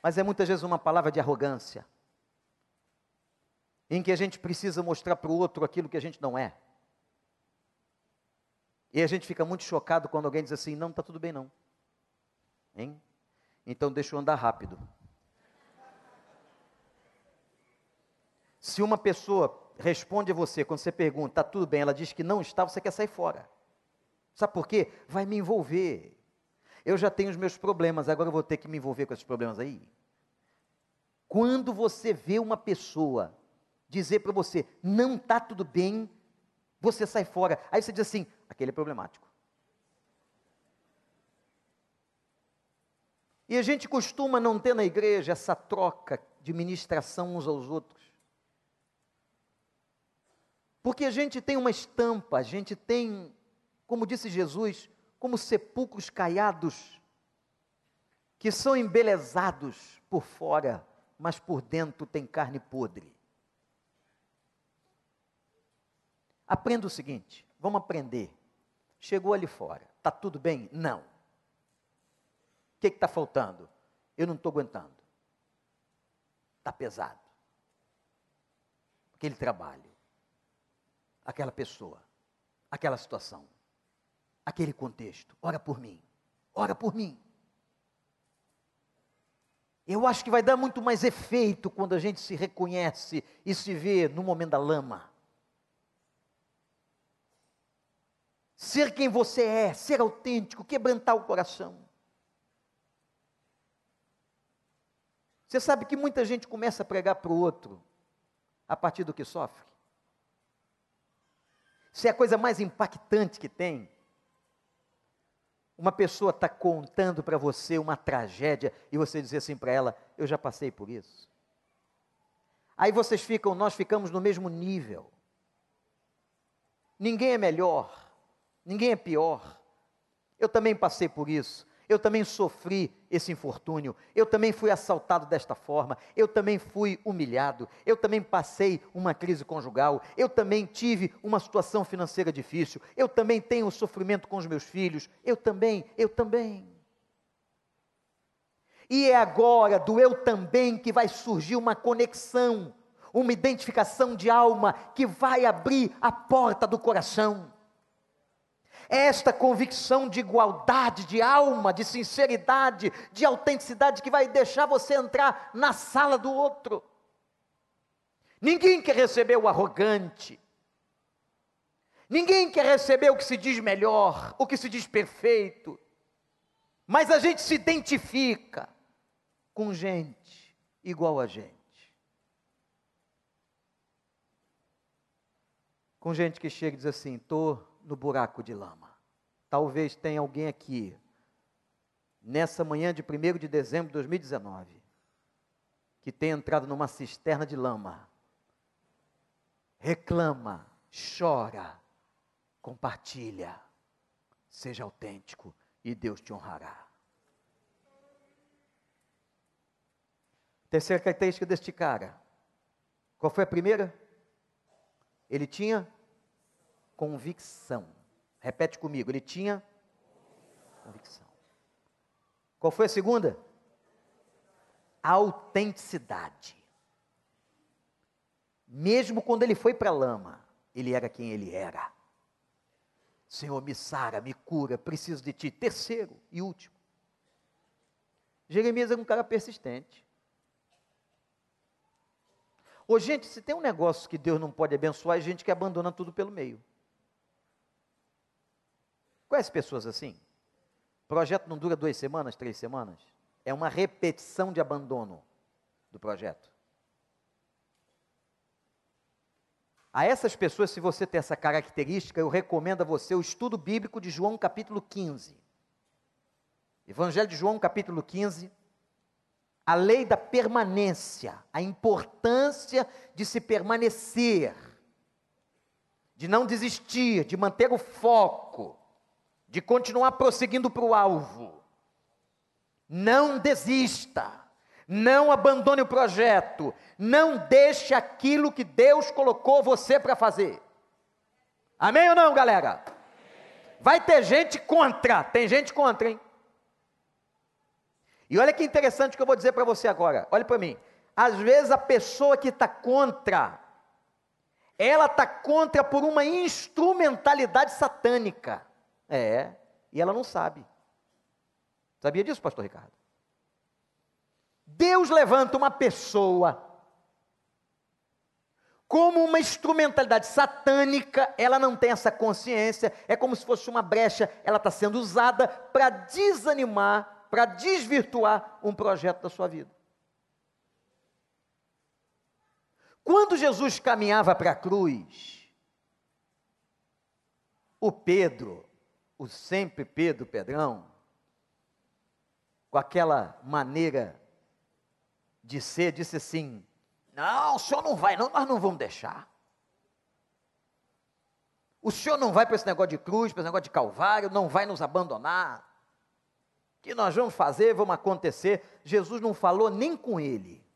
Mas é muitas vezes uma palavra de arrogância, em que a gente precisa mostrar para o outro aquilo que a gente não é. E a gente fica muito chocado quando alguém diz assim: não, está tudo bem não. Hein? Então deixa eu andar rápido. Se uma pessoa responde a você quando você pergunta, está tudo bem, ela diz que não está, você quer sair fora. Sabe por quê? Vai me envolver. Eu já tenho os meus problemas, agora eu vou ter que me envolver com esses problemas aí. Quando você vê uma pessoa dizer para você, não está tudo bem, você sai fora. Aí você diz assim, aquele é problemático. E a gente costuma não ter na igreja essa troca de ministração uns aos outros. Porque a gente tem uma estampa, a gente tem, como disse Jesus, como sepulcros caiados, que são embelezados por fora, mas por dentro tem carne podre. Aprenda o seguinte: vamos aprender. Chegou ali fora, está tudo bem? Não. O que está faltando? Eu não estou aguentando. Está pesado. Aquele trabalho aquela pessoa, aquela situação, aquele contexto. Ora por mim, ora por mim. Eu acho que vai dar muito mais efeito quando a gente se reconhece e se vê no momento da lama. Ser quem você é, ser autêntico, quebrantar o coração. Você sabe que muita gente começa a pregar para o outro a partir do que sofre. Isso é a coisa mais impactante que tem. Uma pessoa está contando para você uma tragédia e você dizer assim para ela: Eu já passei por isso. Aí vocês ficam, nós ficamos no mesmo nível. Ninguém é melhor, ninguém é pior. Eu também passei por isso. Eu também sofri esse infortúnio, eu também fui assaltado desta forma, eu também fui humilhado, eu também passei uma crise conjugal, eu também tive uma situação financeira difícil, eu também tenho sofrimento com os meus filhos, eu também, eu também. E é agora do eu também que vai surgir uma conexão, uma identificação de alma que vai abrir a porta do coração esta convicção de igualdade, de alma, de sinceridade, de autenticidade que vai deixar você entrar na sala do outro. Ninguém quer receber o arrogante. Ninguém quer receber o que se diz melhor, o que se diz perfeito. Mas a gente se identifica com gente igual a gente. Com gente que chega e diz assim: estou no buraco de lama. Talvez tenha alguém aqui, nessa manhã de 1 de dezembro de 2019, que tenha entrado numa cisterna de lama, reclama, chora, compartilha, seja autêntico e Deus te honrará. Terceira característica deste cara. Qual foi a primeira? Ele tinha convicção. Repete comigo, ele tinha convicção. Qual foi a segunda? autenticidade. Mesmo quando ele foi para a lama, ele era quem ele era. Senhor, me sara, me cura, preciso de ti. Terceiro e último. Jeremias era um cara persistente. Ô, gente, se tem um negócio que Deus não pode abençoar, é gente que abandona tudo pelo meio. Conhece pessoas assim? Projeto não dura duas semanas, três semanas? É uma repetição de abandono do projeto. A essas pessoas, se você tem essa característica, eu recomendo a você o estudo bíblico de João capítulo 15. Evangelho de João capítulo 15. A lei da permanência, a importância de se permanecer, de não desistir, de manter o foco de continuar prosseguindo para o alvo. Não desista, Não abandone o projeto. Não deixe aquilo que Deus colocou você para fazer. Amém ou não, galera? Vai ter gente contra. Tem gente contra, hein? E olha que interessante que eu vou dizer para você agora. Olha para mim. Às vezes a pessoa que está contra, ela está contra por uma instrumentalidade satânica. É, e ela não sabe. Sabia disso, pastor Ricardo? Deus levanta uma pessoa como uma instrumentalidade satânica, ela não tem essa consciência, é como se fosse uma brecha, ela está sendo usada para desanimar, para desvirtuar um projeto da sua vida. Quando Jesus caminhava para a cruz, o Pedro, o sempre Pedro Pedrão, com aquela maneira de ser, disse assim: Não, o senhor não vai, não, nós não vamos deixar. O senhor não vai para esse negócio de cruz, para esse negócio de calvário, não vai nos abandonar. O que nós vamos fazer, vamos acontecer. Jesus não falou nem com ele.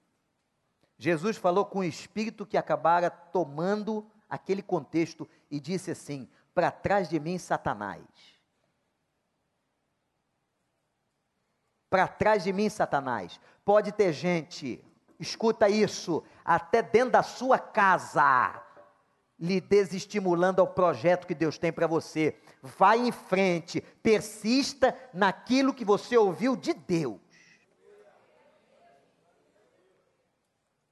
Jesus falou com o espírito que acabara tomando aquele contexto e disse assim: Para trás de mim, Satanás. Para trás de mim, Satanás. Pode ter gente, escuta isso, até dentro da sua casa, lhe desestimulando ao projeto que Deus tem para você. Vai em frente, persista naquilo que você ouviu de Deus.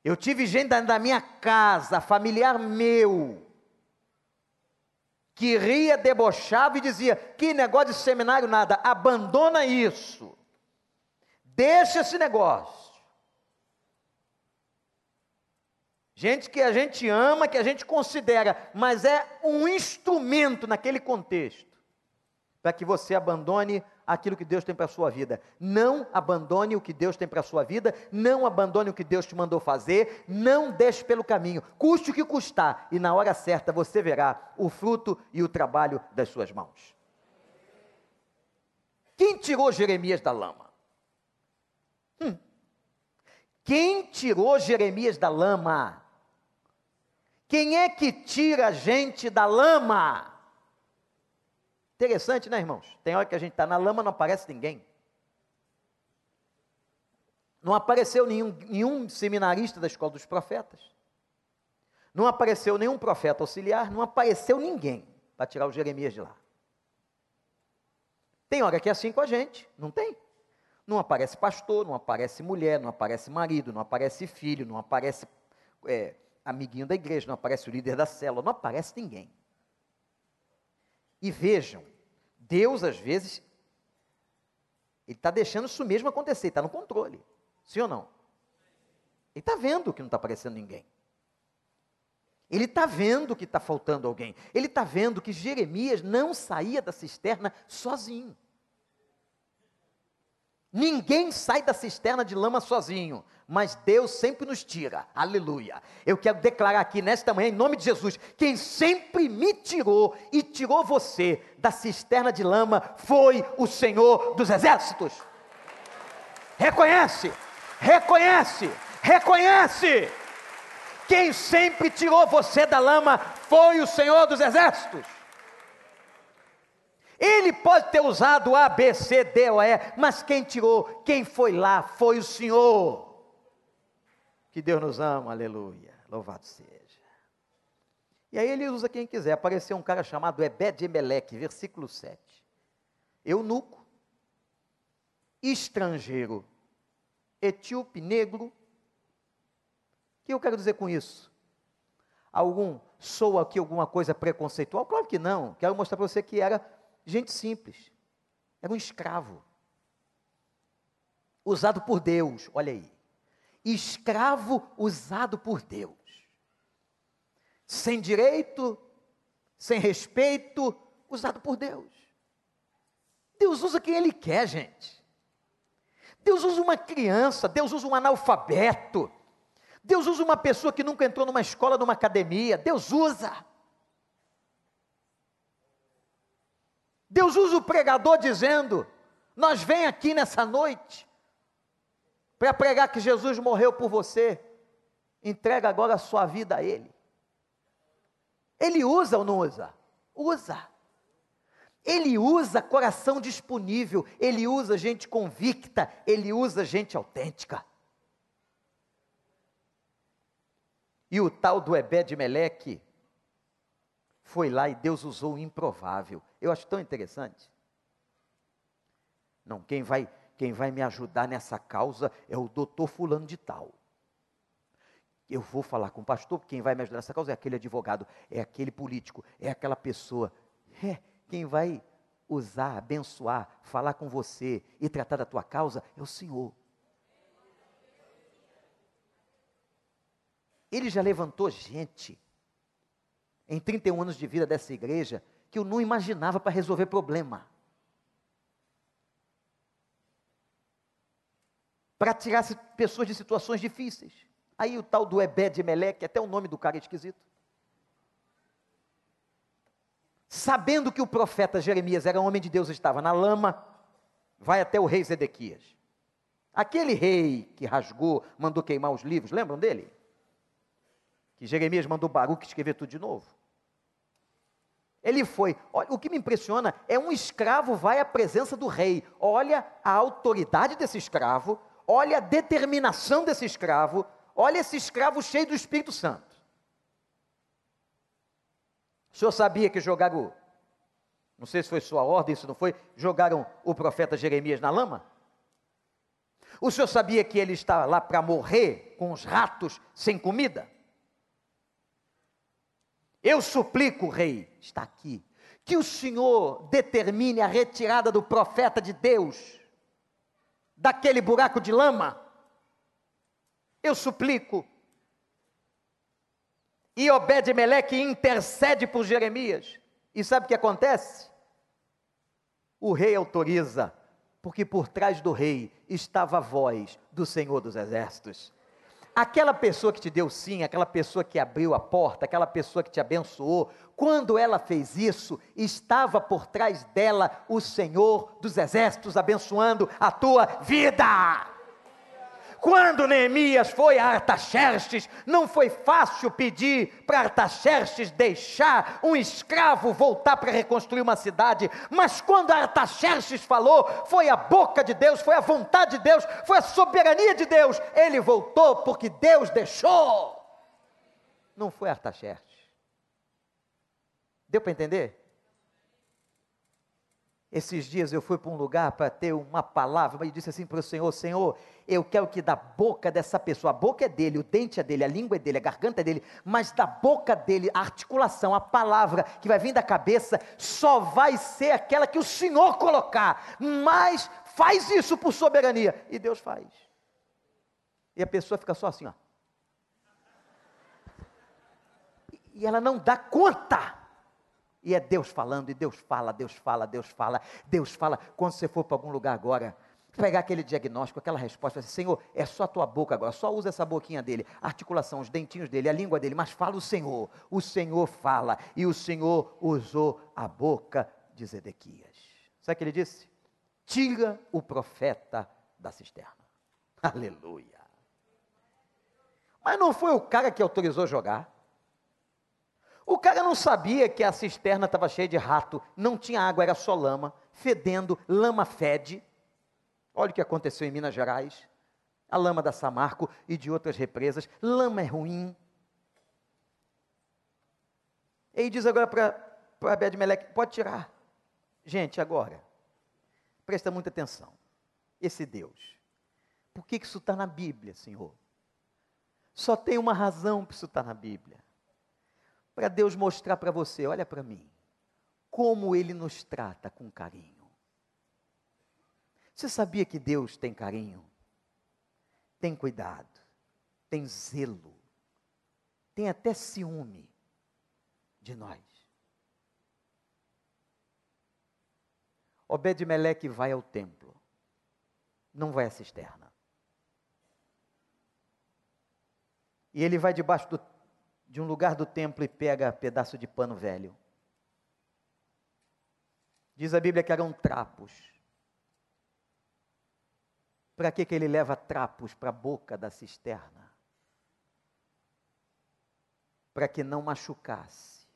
Eu tive gente da minha casa, familiar meu, que ria, debochava e dizia: que negócio de seminário nada, abandona isso. Deixa esse negócio. Gente que a gente ama, que a gente considera, mas é um instrumento naquele contexto para que você abandone aquilo que Deus tem para a sua vida. Não abandone o que Deus tem para a sua vida, não abandone o que Deus te mandou fazer, não deixe pelo caminho, custe o que custar, e na hora certa você verá o fruto e o trabalho das suas mãos. Quem tirou Jeremias da lama? Hum. Quem tirou Jeremias da lama? Quem é que tira a gente da lama? Interessante, né, irmãos? Tem hora que a gente está na lama não aparece ninguém. Não apareceu nenhum, nenhum seminarista da escola dos profetas. Não apareceu nenhum profeta auxiliar, não apareceu ninguém para tirar o Jeremias de lá. Tem hora que é assim com a gente, não tem? Não aparece pastor, não aparece mulher, não aparece marido, não aparece filho, não aparece é, amiguinho da igreja, não aparece o líder da célula, não aparece ninguém. E vejam, Deus às vezes, Ele está deixando isso mesmo acontecer, está no controle. Sim ou não? Ele está vendo que não está aparecendo ninguém. Ele está vendo que está faltando alguém. Ele está vendo que Jeremias não saía da cisterna sozinho. Ninguém sai da cisterna de lama sozinho, mas Deus sempre nos tira. Aleluia. Eu quero declarar aqui nesta manhã, em nome de Jesus, quem sempre me tirou e tirou você da cisterna de lama foi o Senhor dos Exércitos. Reconhece, reconhece, reconhece. Quem sempre tirou você da lama foi o Senhor dos Exércitos. Ele pode ter usado A, B, C, D ou E, mas quem tirou, quem foi lá, foi o Senhor. Que Deus nos ama, aleluia. Louvado seja. E aí ele usa quem quiser. Apareceu um cara chamado Ebed-Emelec, versículo 7. Eunuco, estrangeiro, etíope, negro. O que eu quero dizer com isso? Algum sou aqui alguma coisa preconceitual? Claro que não. Quero mostrar para você que era gente simples. Era um escravo. Usado por Deus, olha aí. Escravo usado por Deus. Sem direito, sem respeito, usado por Deus. Deus usa quem Ele quer, gente. Deus usa uma criança, Deus usa um analfabeto, Deus usa uma pessoa que nunca entrou numa escola, numa academia, Deus usa. Deus usa o pregador dizendo: Nós vem aqui nessa noite para pregar que Jesus morreu por você, entrega agora a sua vida a Ele. Ele usa ou não usa? Usa. Ele usa coração disponível, ele usa gente convicta, ele usa gente autêntica. E o tal do Ebed Meleque foi lá e Deus usou o improvável. Eu acho tão interessante. Não, quem vai, quem vai me ajudar nessa causa é o doutor fulano de tal. Eu vou falar com o pastor, quem vai me ajudar nessa causa é aquele advogado, é aquele político, é aquela pessoa. É, quem vai usar, abençoar, falar com você e tratar da tua causa é o Senhor. Ele já levantou gente em 31 anos de vida dessa igreja que eu não imaginava para resolver problema. Para tirar pessoas de situações difíceis. Aí o tal do Ebed Meleque, até o nome do cara é esquisito. Sabendo que o profeta Jeremias era homem de Deus, estava na lama, vai até o rei Zedequias. Aquele rei que rasgou, mandou queimar os livros, lembram dele? Que Jeremias mandou Baruque escrever tudo de novo. Ele foi. Olha, o que me impressiona é um escravo vai à presença do rei. Olha a autoridade desse escravo, olha a determinação desse escravo, Olha esse escravo cheio do Espírito Santo. O senhor sabia que jogaram, não sei se foi sua ordem, se não foi, jogaram o profeta Jeremias na lama? O senhor sabia que ele estava lá para morrer com os ratos sem comida? Eu suplico, rei, está aqui, que o senhor determine a retirada do profeta de Deus daquele buraco de lama eu suplico. E Obed-Meleque intercede por Jeremias. E sabe o que acontece? O rei autoriza, porque por trás do rei estava a voz do Senhor dos Exércitos. Aquela pessoa que te deu sim, aquela pessoa que abriu a porta, aquela pessoa que te abençoou, quando ela fez isso, estava por trás dela o Senhor dos Exércitos abençoando a tua vida. Quando Neemias foi a Artaxerxes, não foi fácil pedir para Artaxerxes deixar um escravo voltar para reconstruir uma cidade, mas quando Artaxerxes falou, foi a boca de Deus, foi a vontade de Deus, foi a soberania de Deus, ele voltou porque Deus deixou. Não foi Artaxerxes. Deu para entender? Esses dias eu fui para um lugar para ter uma palavra, e disse assim para o Senhor: Senhor, eu quero que da boca dessa pessoa, a boca é dele, o dente é dele, a língua é dele, a garganta é dele, mas da boca dele, a articulação, a palavra que vai vir da cabeça, só vai ser aquela que o Senhor colocar. Mas faz isso por soberania. E Deus faz. E a pessoa fica só assim, ó. E ela não dá conta. E é Deus falando, e Deus fala, Deus fala, Deus fala, Deus fala. Quando você for para algum lugar agora, pegar aquele diagnóstico, aquela resposta, assim, Senhor, é só a tua boca agora, só usa essa boquinha dele, a articulação, os dentinhos dele, a língua dele, mas fala o Senhor, o Senhor fala, e o Senhor usou a boca de Zedequias. Sabe o que ele disse? Tira o profeta da cisterna. [laughs] Aleluia. Mas não foi o cara que autorizou jogar. O cara não sabia que a cisterna estava cheia de rato, não tinha água, era só lama, fedendo, lama fede. Olha o que aconteceu em Minas Gerais. A lama da Samarco e de outras represas. Lama é ruim. E diz agora para Abed-Meleque, pode tirar. Gente, agora, presta muita atenção. Esse Deus, por que isso está na Bíblia, Senhor? Só tem uma razão para isso estar tá na Bíblia. Para Deus mostrar para você, olha para mim, como Ele nos trata com carinho. Você sabia que Deus tem carinho? Tem cuidado, tem zelo, tem até ciúme de nós. Obed-Meleque vai ao templo, não vai à cisterna. E ele vai debaixo do, de um lugar do templo e pega pedaço de pano velho. Diz a Bíblia que eram trapos Para que, que ele leva trapos para a boca da cisterna? Para que não machucasse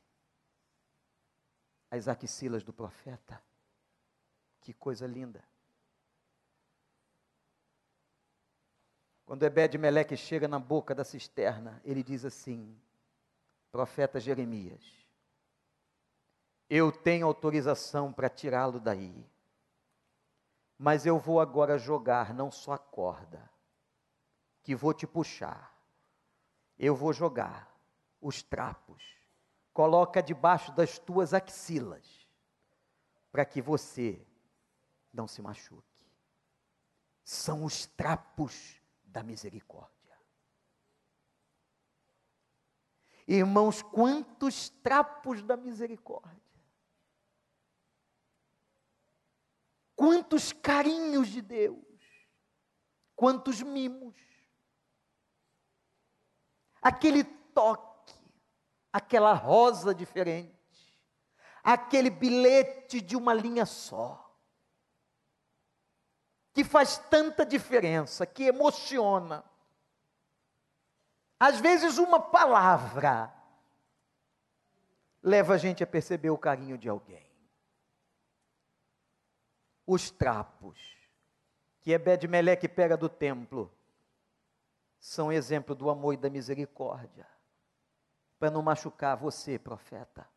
as axilas do profeta. Que coisa linda. Quando Ebed-Meleque chega na boca da cisterna, ele diz assim: Profeta Jeremias, eu tenho autorização para tirá-lo daí, mas eu vou agora jogar não só a corda, que vou te puxar, eu vou jogar os trapos, coloca debaixo das tuas axilas, para que você não se machuque. São os trapos da misericórdia. Irmãos, quantos trapos da misericórdia, quantos carinhos de Deus, quantos mimos, aquele toque, aquela rosa diferente, aquele bilhete de uma linha só. Que faz tanta diferença, que emociona. Às vezes, uma palavra leva a gente a perceber o carinho de alguém. Os trapos que Ebed-Meleque pega do templo são exemplo do amor e da misericórdia. Para não machucar você, profeta,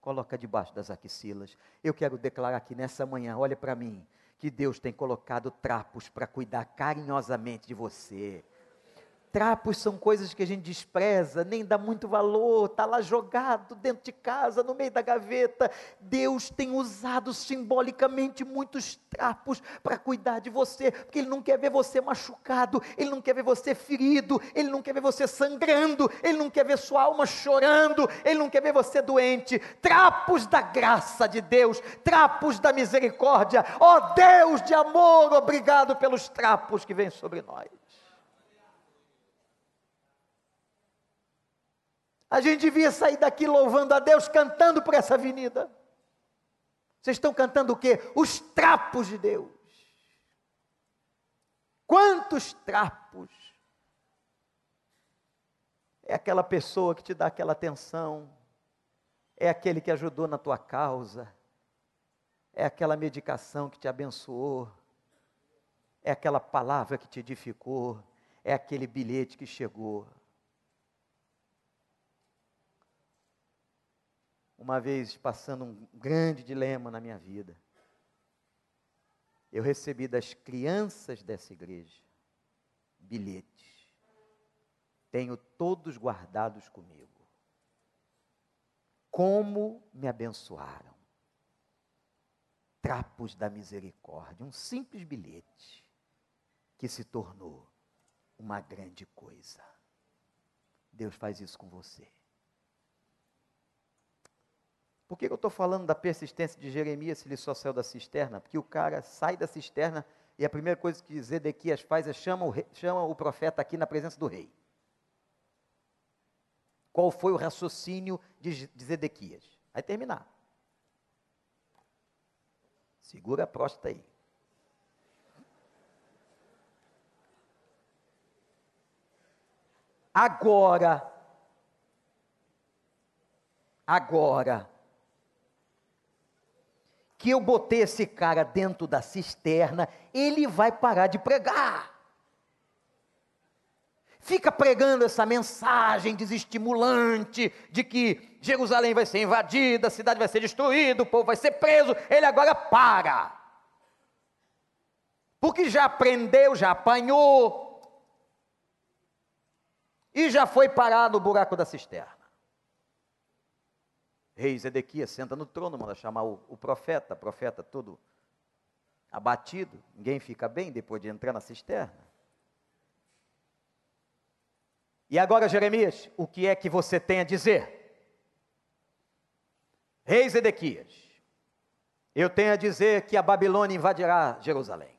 coloca debaixo das axilas. Eu quero declarar aqui nessa manhã, olha para mim que Deus tem colocado trapos para cuidar carinhosamente de você. Trapos são coisas que a gente despreza, nem dá muito valor, está lá jogado dentro de casa, no meio da gaveta. Deus tem usado simbolicamente muitos trapos para cuidar de você, porque Ele não quer ver você machucado, Ele não quer ver você ferido, Ele não quer ver você sangrando, Ele não quer ver sua alma chorando, Ele não quer ver você doente. Trapos da graça de Deus, trapos da misericórdia. Ó oh, Deus de amor, obrigado pelos trapos que vêm sobre nós. A gente devia sair daqui louvando a Deus, cantando por essa avenida. Vocês estão cantando o quê? Os trapos de Deus. Quantos trapos? É aquela pessoa que te dá aquela atenção, é aquele que ajudou na tua causa, é aquela medicação que te abençoou, é aquela palavra que te edificou, é aquele bilhete que chegou. Uma vez passando um grande dilema na minha vida. Eu recebi das crianças dessa igreja bilhetes. Tenho todos guardados comigo. Como me abençoaram. Trapos da misericórdia, um simples bilhete que se tornou uma grande coisa. Deus faz isso com você. Por que eu estou falando da persistência de Jeremias se ele só saiu da cisterna? Porque o cara sai da cisterna e a primeira coisa que Zedequias faz é chama o, rei, chama o profeta aqui na presença do rei. Qual foi o raciocínio de, de Zedequias? Vai terminar. Segura a próstata aí. Agora, agora, que eu botei esse cara dentro da cisterna, ele vai parar de pregar. Fica pregando essa mensagem desestimulante de que Jerusalém vai ser invadida, a cidade vai ser destruída, o povo vai ser preso. Ele agora para. Porque já aprendeu, já apanhou. E já foi parar no buraco da cisterna. Rei Zedequias senta no trono, manda chamar o, o profeta, profeta todo abatido, ninguém fica bem depois de entrar na cisterna. E agora, Jeremias, o que é que você tem a dizer? Rei Zedequias, eu tenho a dizer que a Babilônia invadirá Jerusalém.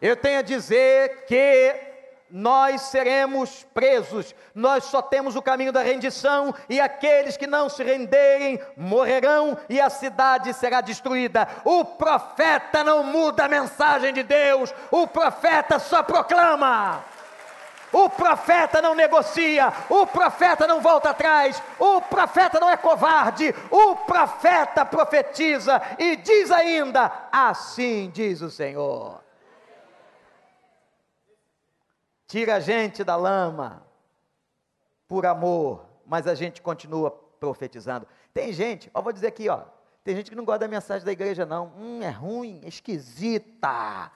Eu tenho a dizer que nós seremos presos. Nós só temos o caminho da rendição, e aqueles que não se renderem morrerão, e a cidade será destruída. O profeta não muda a mensagem de Deus, o profeta só proclama. O profeta não negocia, o profeta não volta atrás, o profeta não é covarde, o profeta profetiza e diz ainda: Assim diz o Senhor. Tira a gente da lama por amor, mas a gente continua profetizando. Tem gente, ó, vou dizer aqui, ó, tem gente que não gosta da mensagem da igreja, não. Hum, é ruim, é esquisita.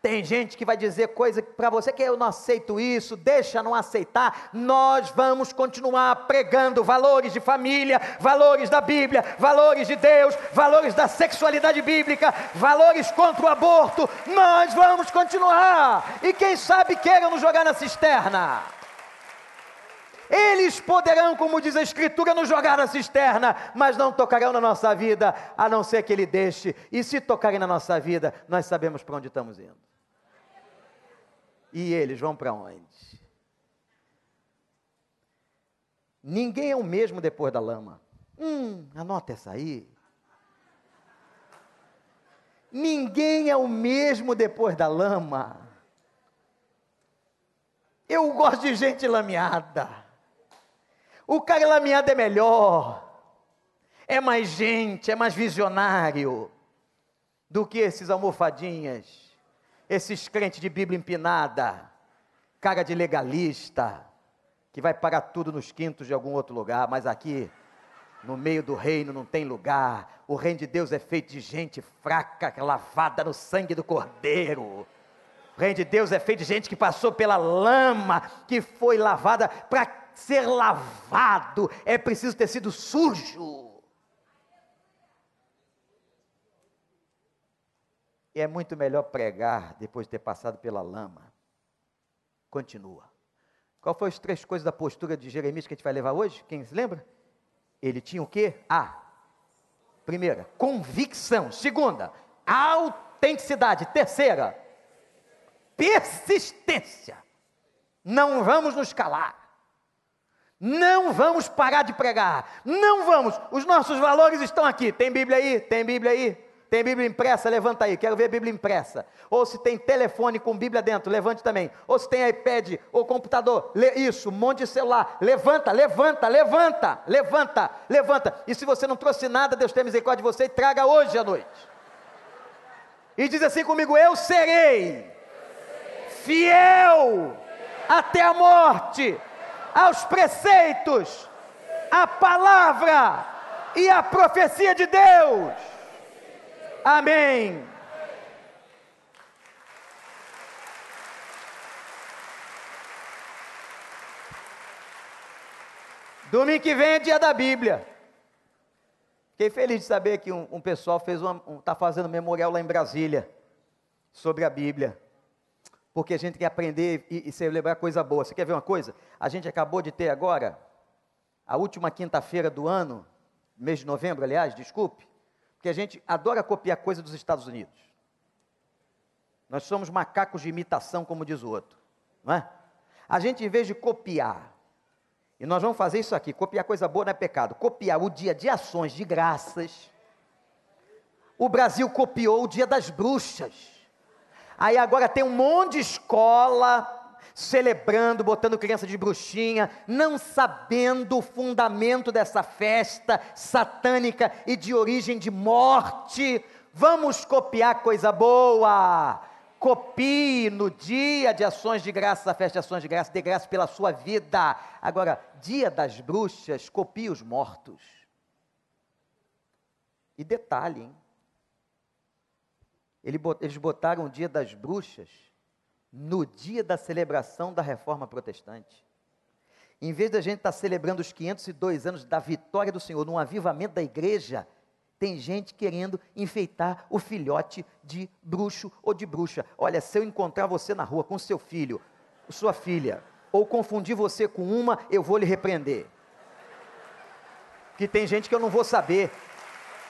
Tem gente que vai dizer coisa para você que eu não aceito isso, deixa não aceitar. Nós vamos continuar pregando valores de família, valores da Bíblia, valores de Deus, valores da sexualidade bíblica, valores contra o aborto. Nós vamos continuar. E quem sabe queiram nos jogar na cisterna. Eles poderão, como diz a Escritura, nos jogar na cisterna, mas não tocarão na nossa vida, a não ser que Ele deixe. E se tocarem na nossa vida, nós sabemos para onde estamos indo. E eles vão para onde? Ninguém é o mesmo depois da lama. Hum, anota essa aí. Ninguém é o mesmo depois da lama. Eu gosto de gente lameada. O cara lameado é melhor. É mais gente, é mais visionário do que esses almofadinhas esses crentes de Bíblia empinada, cara de legalista, que vai parar tudo nos quintos de algum outro lugar, mas aqui, no meio do reino, não tem lugar. O reino de Deus é feito de gente fraca, lavada no sangue do Cordeiro. O reino de Deus é feito de gente que passou pela lama, que foi lavada. Para ser lavado, é preciso ter sido sujo. É muito melhor pregar depois de ter passado pela lama. Continua. Qual foi as três coisas da postura de Jeremias que a gente vai levar hoje? Quem se lembra? Ele tinha o quê? A. Primeira, convicção. Segunda, autenticidade. Terceira, persistência. Não vamos nos calar. Não vamos parar de pregar. Não vamos. Os nossos valores estão aqui. Tem Bíblia aí? Tem Bíblia aí? Tem Bíblia impressa? Levanta aí, quero ver Bíblia impressa. Ou se tem telefone com Bíblia dentro, levante também. Ou se tem iPad ou computador, isso, um monte de celular. Levanta, levanta, levanta, levanta, levanta. E se você não trouxe nada, Deus tem misericórdia de você e traga hoje à noite. E diz assim comigo: Eu serei fiel até a morte aos preceitos, à palavra e à profecia de Deus. Amém. Domingo que vem é dia da Bíblia. Fiquei feliz de saber que um, um pessoal fez está um, tá fazendo memorial lá em Brasília sobre a Bíblia. Porque a gente quer aprender e, e celebrar coisa boa. Você quer ver uma coisa? A gente acabou de ter agora, a última quinta-feira do ano, mês de novembro, aliás, desculpe, porque a gente adora copiar coisa dos Estados Unidos. Nós somos macacos de imitação, como diz o outro, não é? A gente, em vez de copiar, e nós vamos fazer isso aqui: copiar coisa boa não é pecado, copiar o dia de ações de graças. O Brasil copiou o dia das bruxas. Aí agora tem um monte de escola celebrando, botando criança de bruxinha, não sabendo o fundamento dessa festa satânica e de origem de morte. Vamos copiar coisa boa. Copie no dia de ações de graça, a festa de ações de graça, dê graça pela sua vida. Agora, dia das bruxas, copie os mortos. E detalhe, hein? Eles botaram o dia das bruxas no dia da celebração da reforma protestante. Em vez da gente estar tá celebrando os 502 anos da vitória do Senhor, num avivamento da igreja, tem gente querendo enfeitar o filhote de bruxo ou de bruxa. Olha, se eu encontrar você na rua com seu filho, sua filha, ou confundir você com uma, eu vou lhe repreender. Que tem gente que eu não vou saber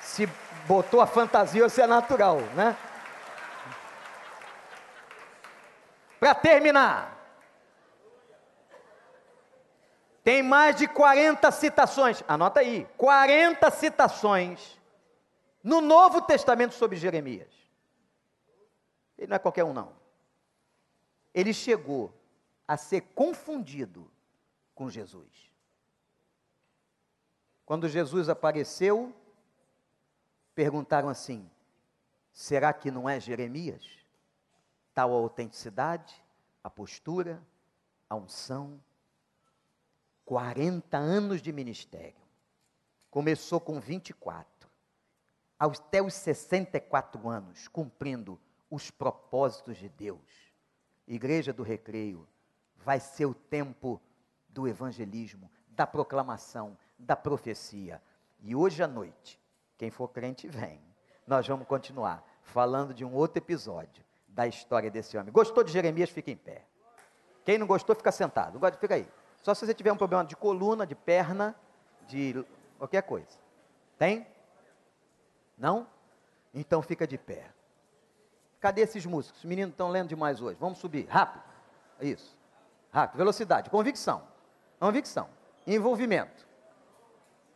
se botou a fantasia ou se é natural, né? Para terminar, Tem mais de 40 citações, anota aí, 40 citações no Novo Testamento sobre Jeremias. Ele não é qualquer um, não. Ele chegou a ser confundido com Jesus. Quando Jesus apareceu, perguntaram assim: será que não é Jeremias? Tal a autenticidade, a postura, a unção. 40 anos de ministério. Começou com 24. Até os 64 anos, cumprindo os propósitos de Deus. Igreja do Recreio, vai ser o tempo do evangelismo, da proclamação, da profecia. E hoje à noite, quem for crente, vem. Nós vamos continuar falando de um outro episódio da história desse homem. Gostou de Jeremias? Fica em pé. Quem não gostou, fica sentado. Fica aí. Só se você tiver um problema de coluna, de perna, de qualquer coisa. Tem? Não? Então fica de pé. Cadê esses músicos? Os meninos estão lendo demais hoje. Vamos subir. Rápido. Isso. Rápido. Velocidade. Convicção. Convicção. Envolvimento.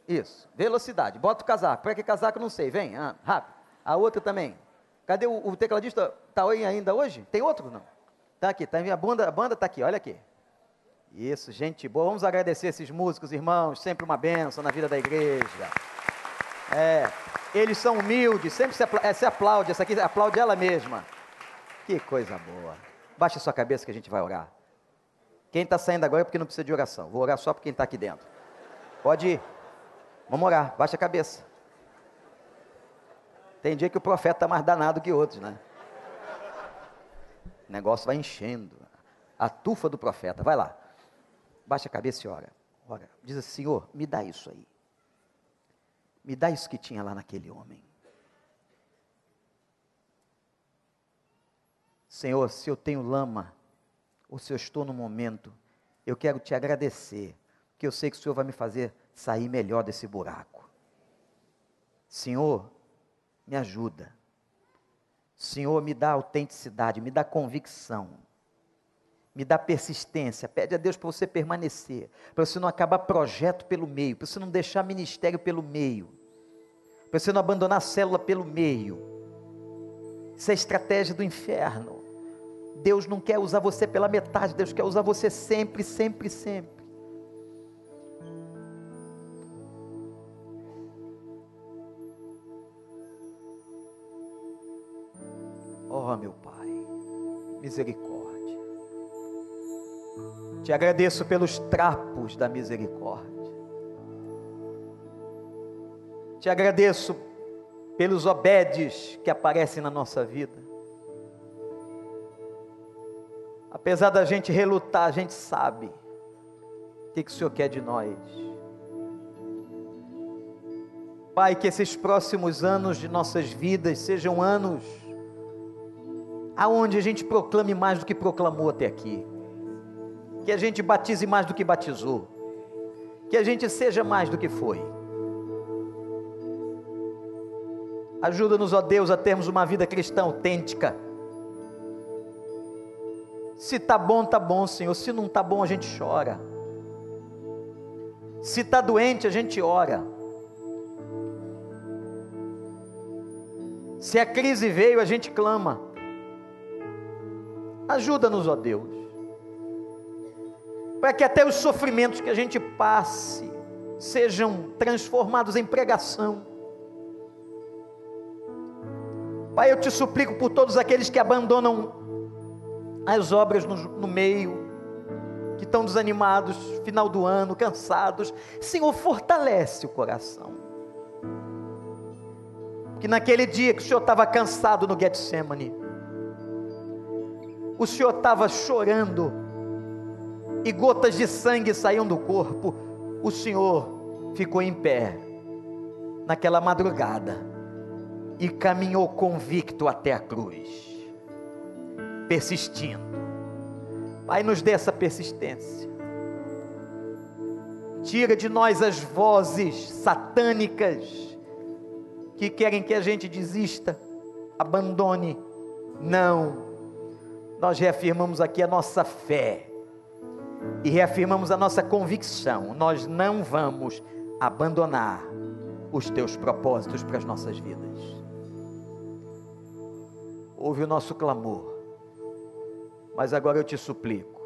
Isso. Velocidade. Bota o casaco. Para que casaco? Não sei. Vem. Ah, rápido. A outra também. Cadê o, o tecladista? Está ainda hoje? Tem outro? Não. Está aqui. Tá, a banda está banda aqui. Olha aqui. Isso, gente boa. Vamos agradecer esses músicos, irmãos, sempre uma benção na vida da igreja. É, eles são humildes, sempre se, apla se aplaude, essa aqui aplaude ela mesma. Que coisa boa. Baixe sua cabeça que a gente vai orar. Quem está saindo agora é porque não precisa de oração. Vou orar só para quem está aqui dentro. Pode ir. Vamos orar. Baixa a cabeça. Tem dia que o profeta está mais danado que outros, né? O negócio vai enchendo. A tufa do profeta. Vai lá. Baixa a cabeça e ora. Ora. Diz assim, Senhor, me dá isso aí. Me dá isso que tinha lá naquele homem. Senhor, se eu tenho lama, ou se eu estou no momento, eu quero te agradecer, porque eu sei que o Senhor vai me fazer sair melhor desse buraco. Senhor, me ajuda. Senhor, me dá autenticidade, me dá convicção me dá persistência, pede a Deus para você permanecer, para você não acabar projeto pelo meio, para você não deixar ministério pelo meio, para você não abandonar a célula pelo meio. Isso é estratégia do inferno. Deus não quer usar você pela metade, Deus quer usar você sempre, sempre, sempre. Meu Pai, misericórdia. Te agradeço pelos trapos da misericórdia. Te agradeço pelos obedes que aparecem na nossa vida. Apesar da gente relutar, a gente sabe o que, que o Senhor quer de nós. Pai, que esses próximos anos de nossas vidas sejam anos aonde a gente proclame mais do que proclamou até aqui que a gente batize mais do que batizou, que a gente seja mais do que foi. Ajuda-nos, ó Deus, a termos uma vida cristã autêntica. Se tá bom, tá bom, Senhor. Se não tá bom, a gente chora. Se tá doente, a gente ora. Se a crise veio, a gente clama. Ajuda-nos, ó Deus para que até os sofrimentos que a gente passe sejam transformados em pregação. Pai, eu te suplico por todos aqueles que abandonam as obras no, no meio, que estão desanimados, final do ano, cansados. Senhor, fortalece o coração. Que naquele dia que o Senhor estava cansado no Getsemane, o Senhor estava chorando, e gotas de sangue saíam do corpo, o Senhor ficou em pé naquela madrugada e caminhou convicto até a cruz, persistindo. Pai, nos dê essa persistência. Tira de nós as vozes satânicas que querem que a gente desista, abandone. Não. Nós reafirmamos aqui a nossa fé e reafirmamos a nossa convicção: nós não vamos abandonar os teus propósitos para as nossas vidas. Ouve o nosso clamor, mas agora eu te suplico: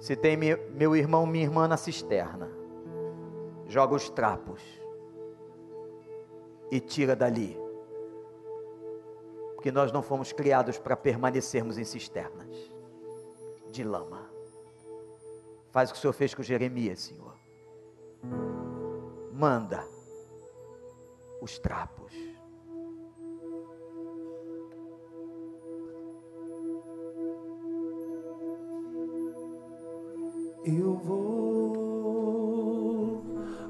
se tem meu irmão, minha irmã na cisterna, joga os trapos e tira dali, porque nós não fomos criados para permanecermos em cisternas de lama. Faz o que o Senhor fez com Jeremias, Senhor. Manda os trapos. Eu vou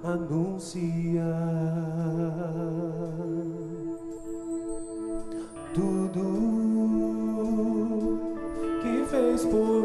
anunciar tudo que fez por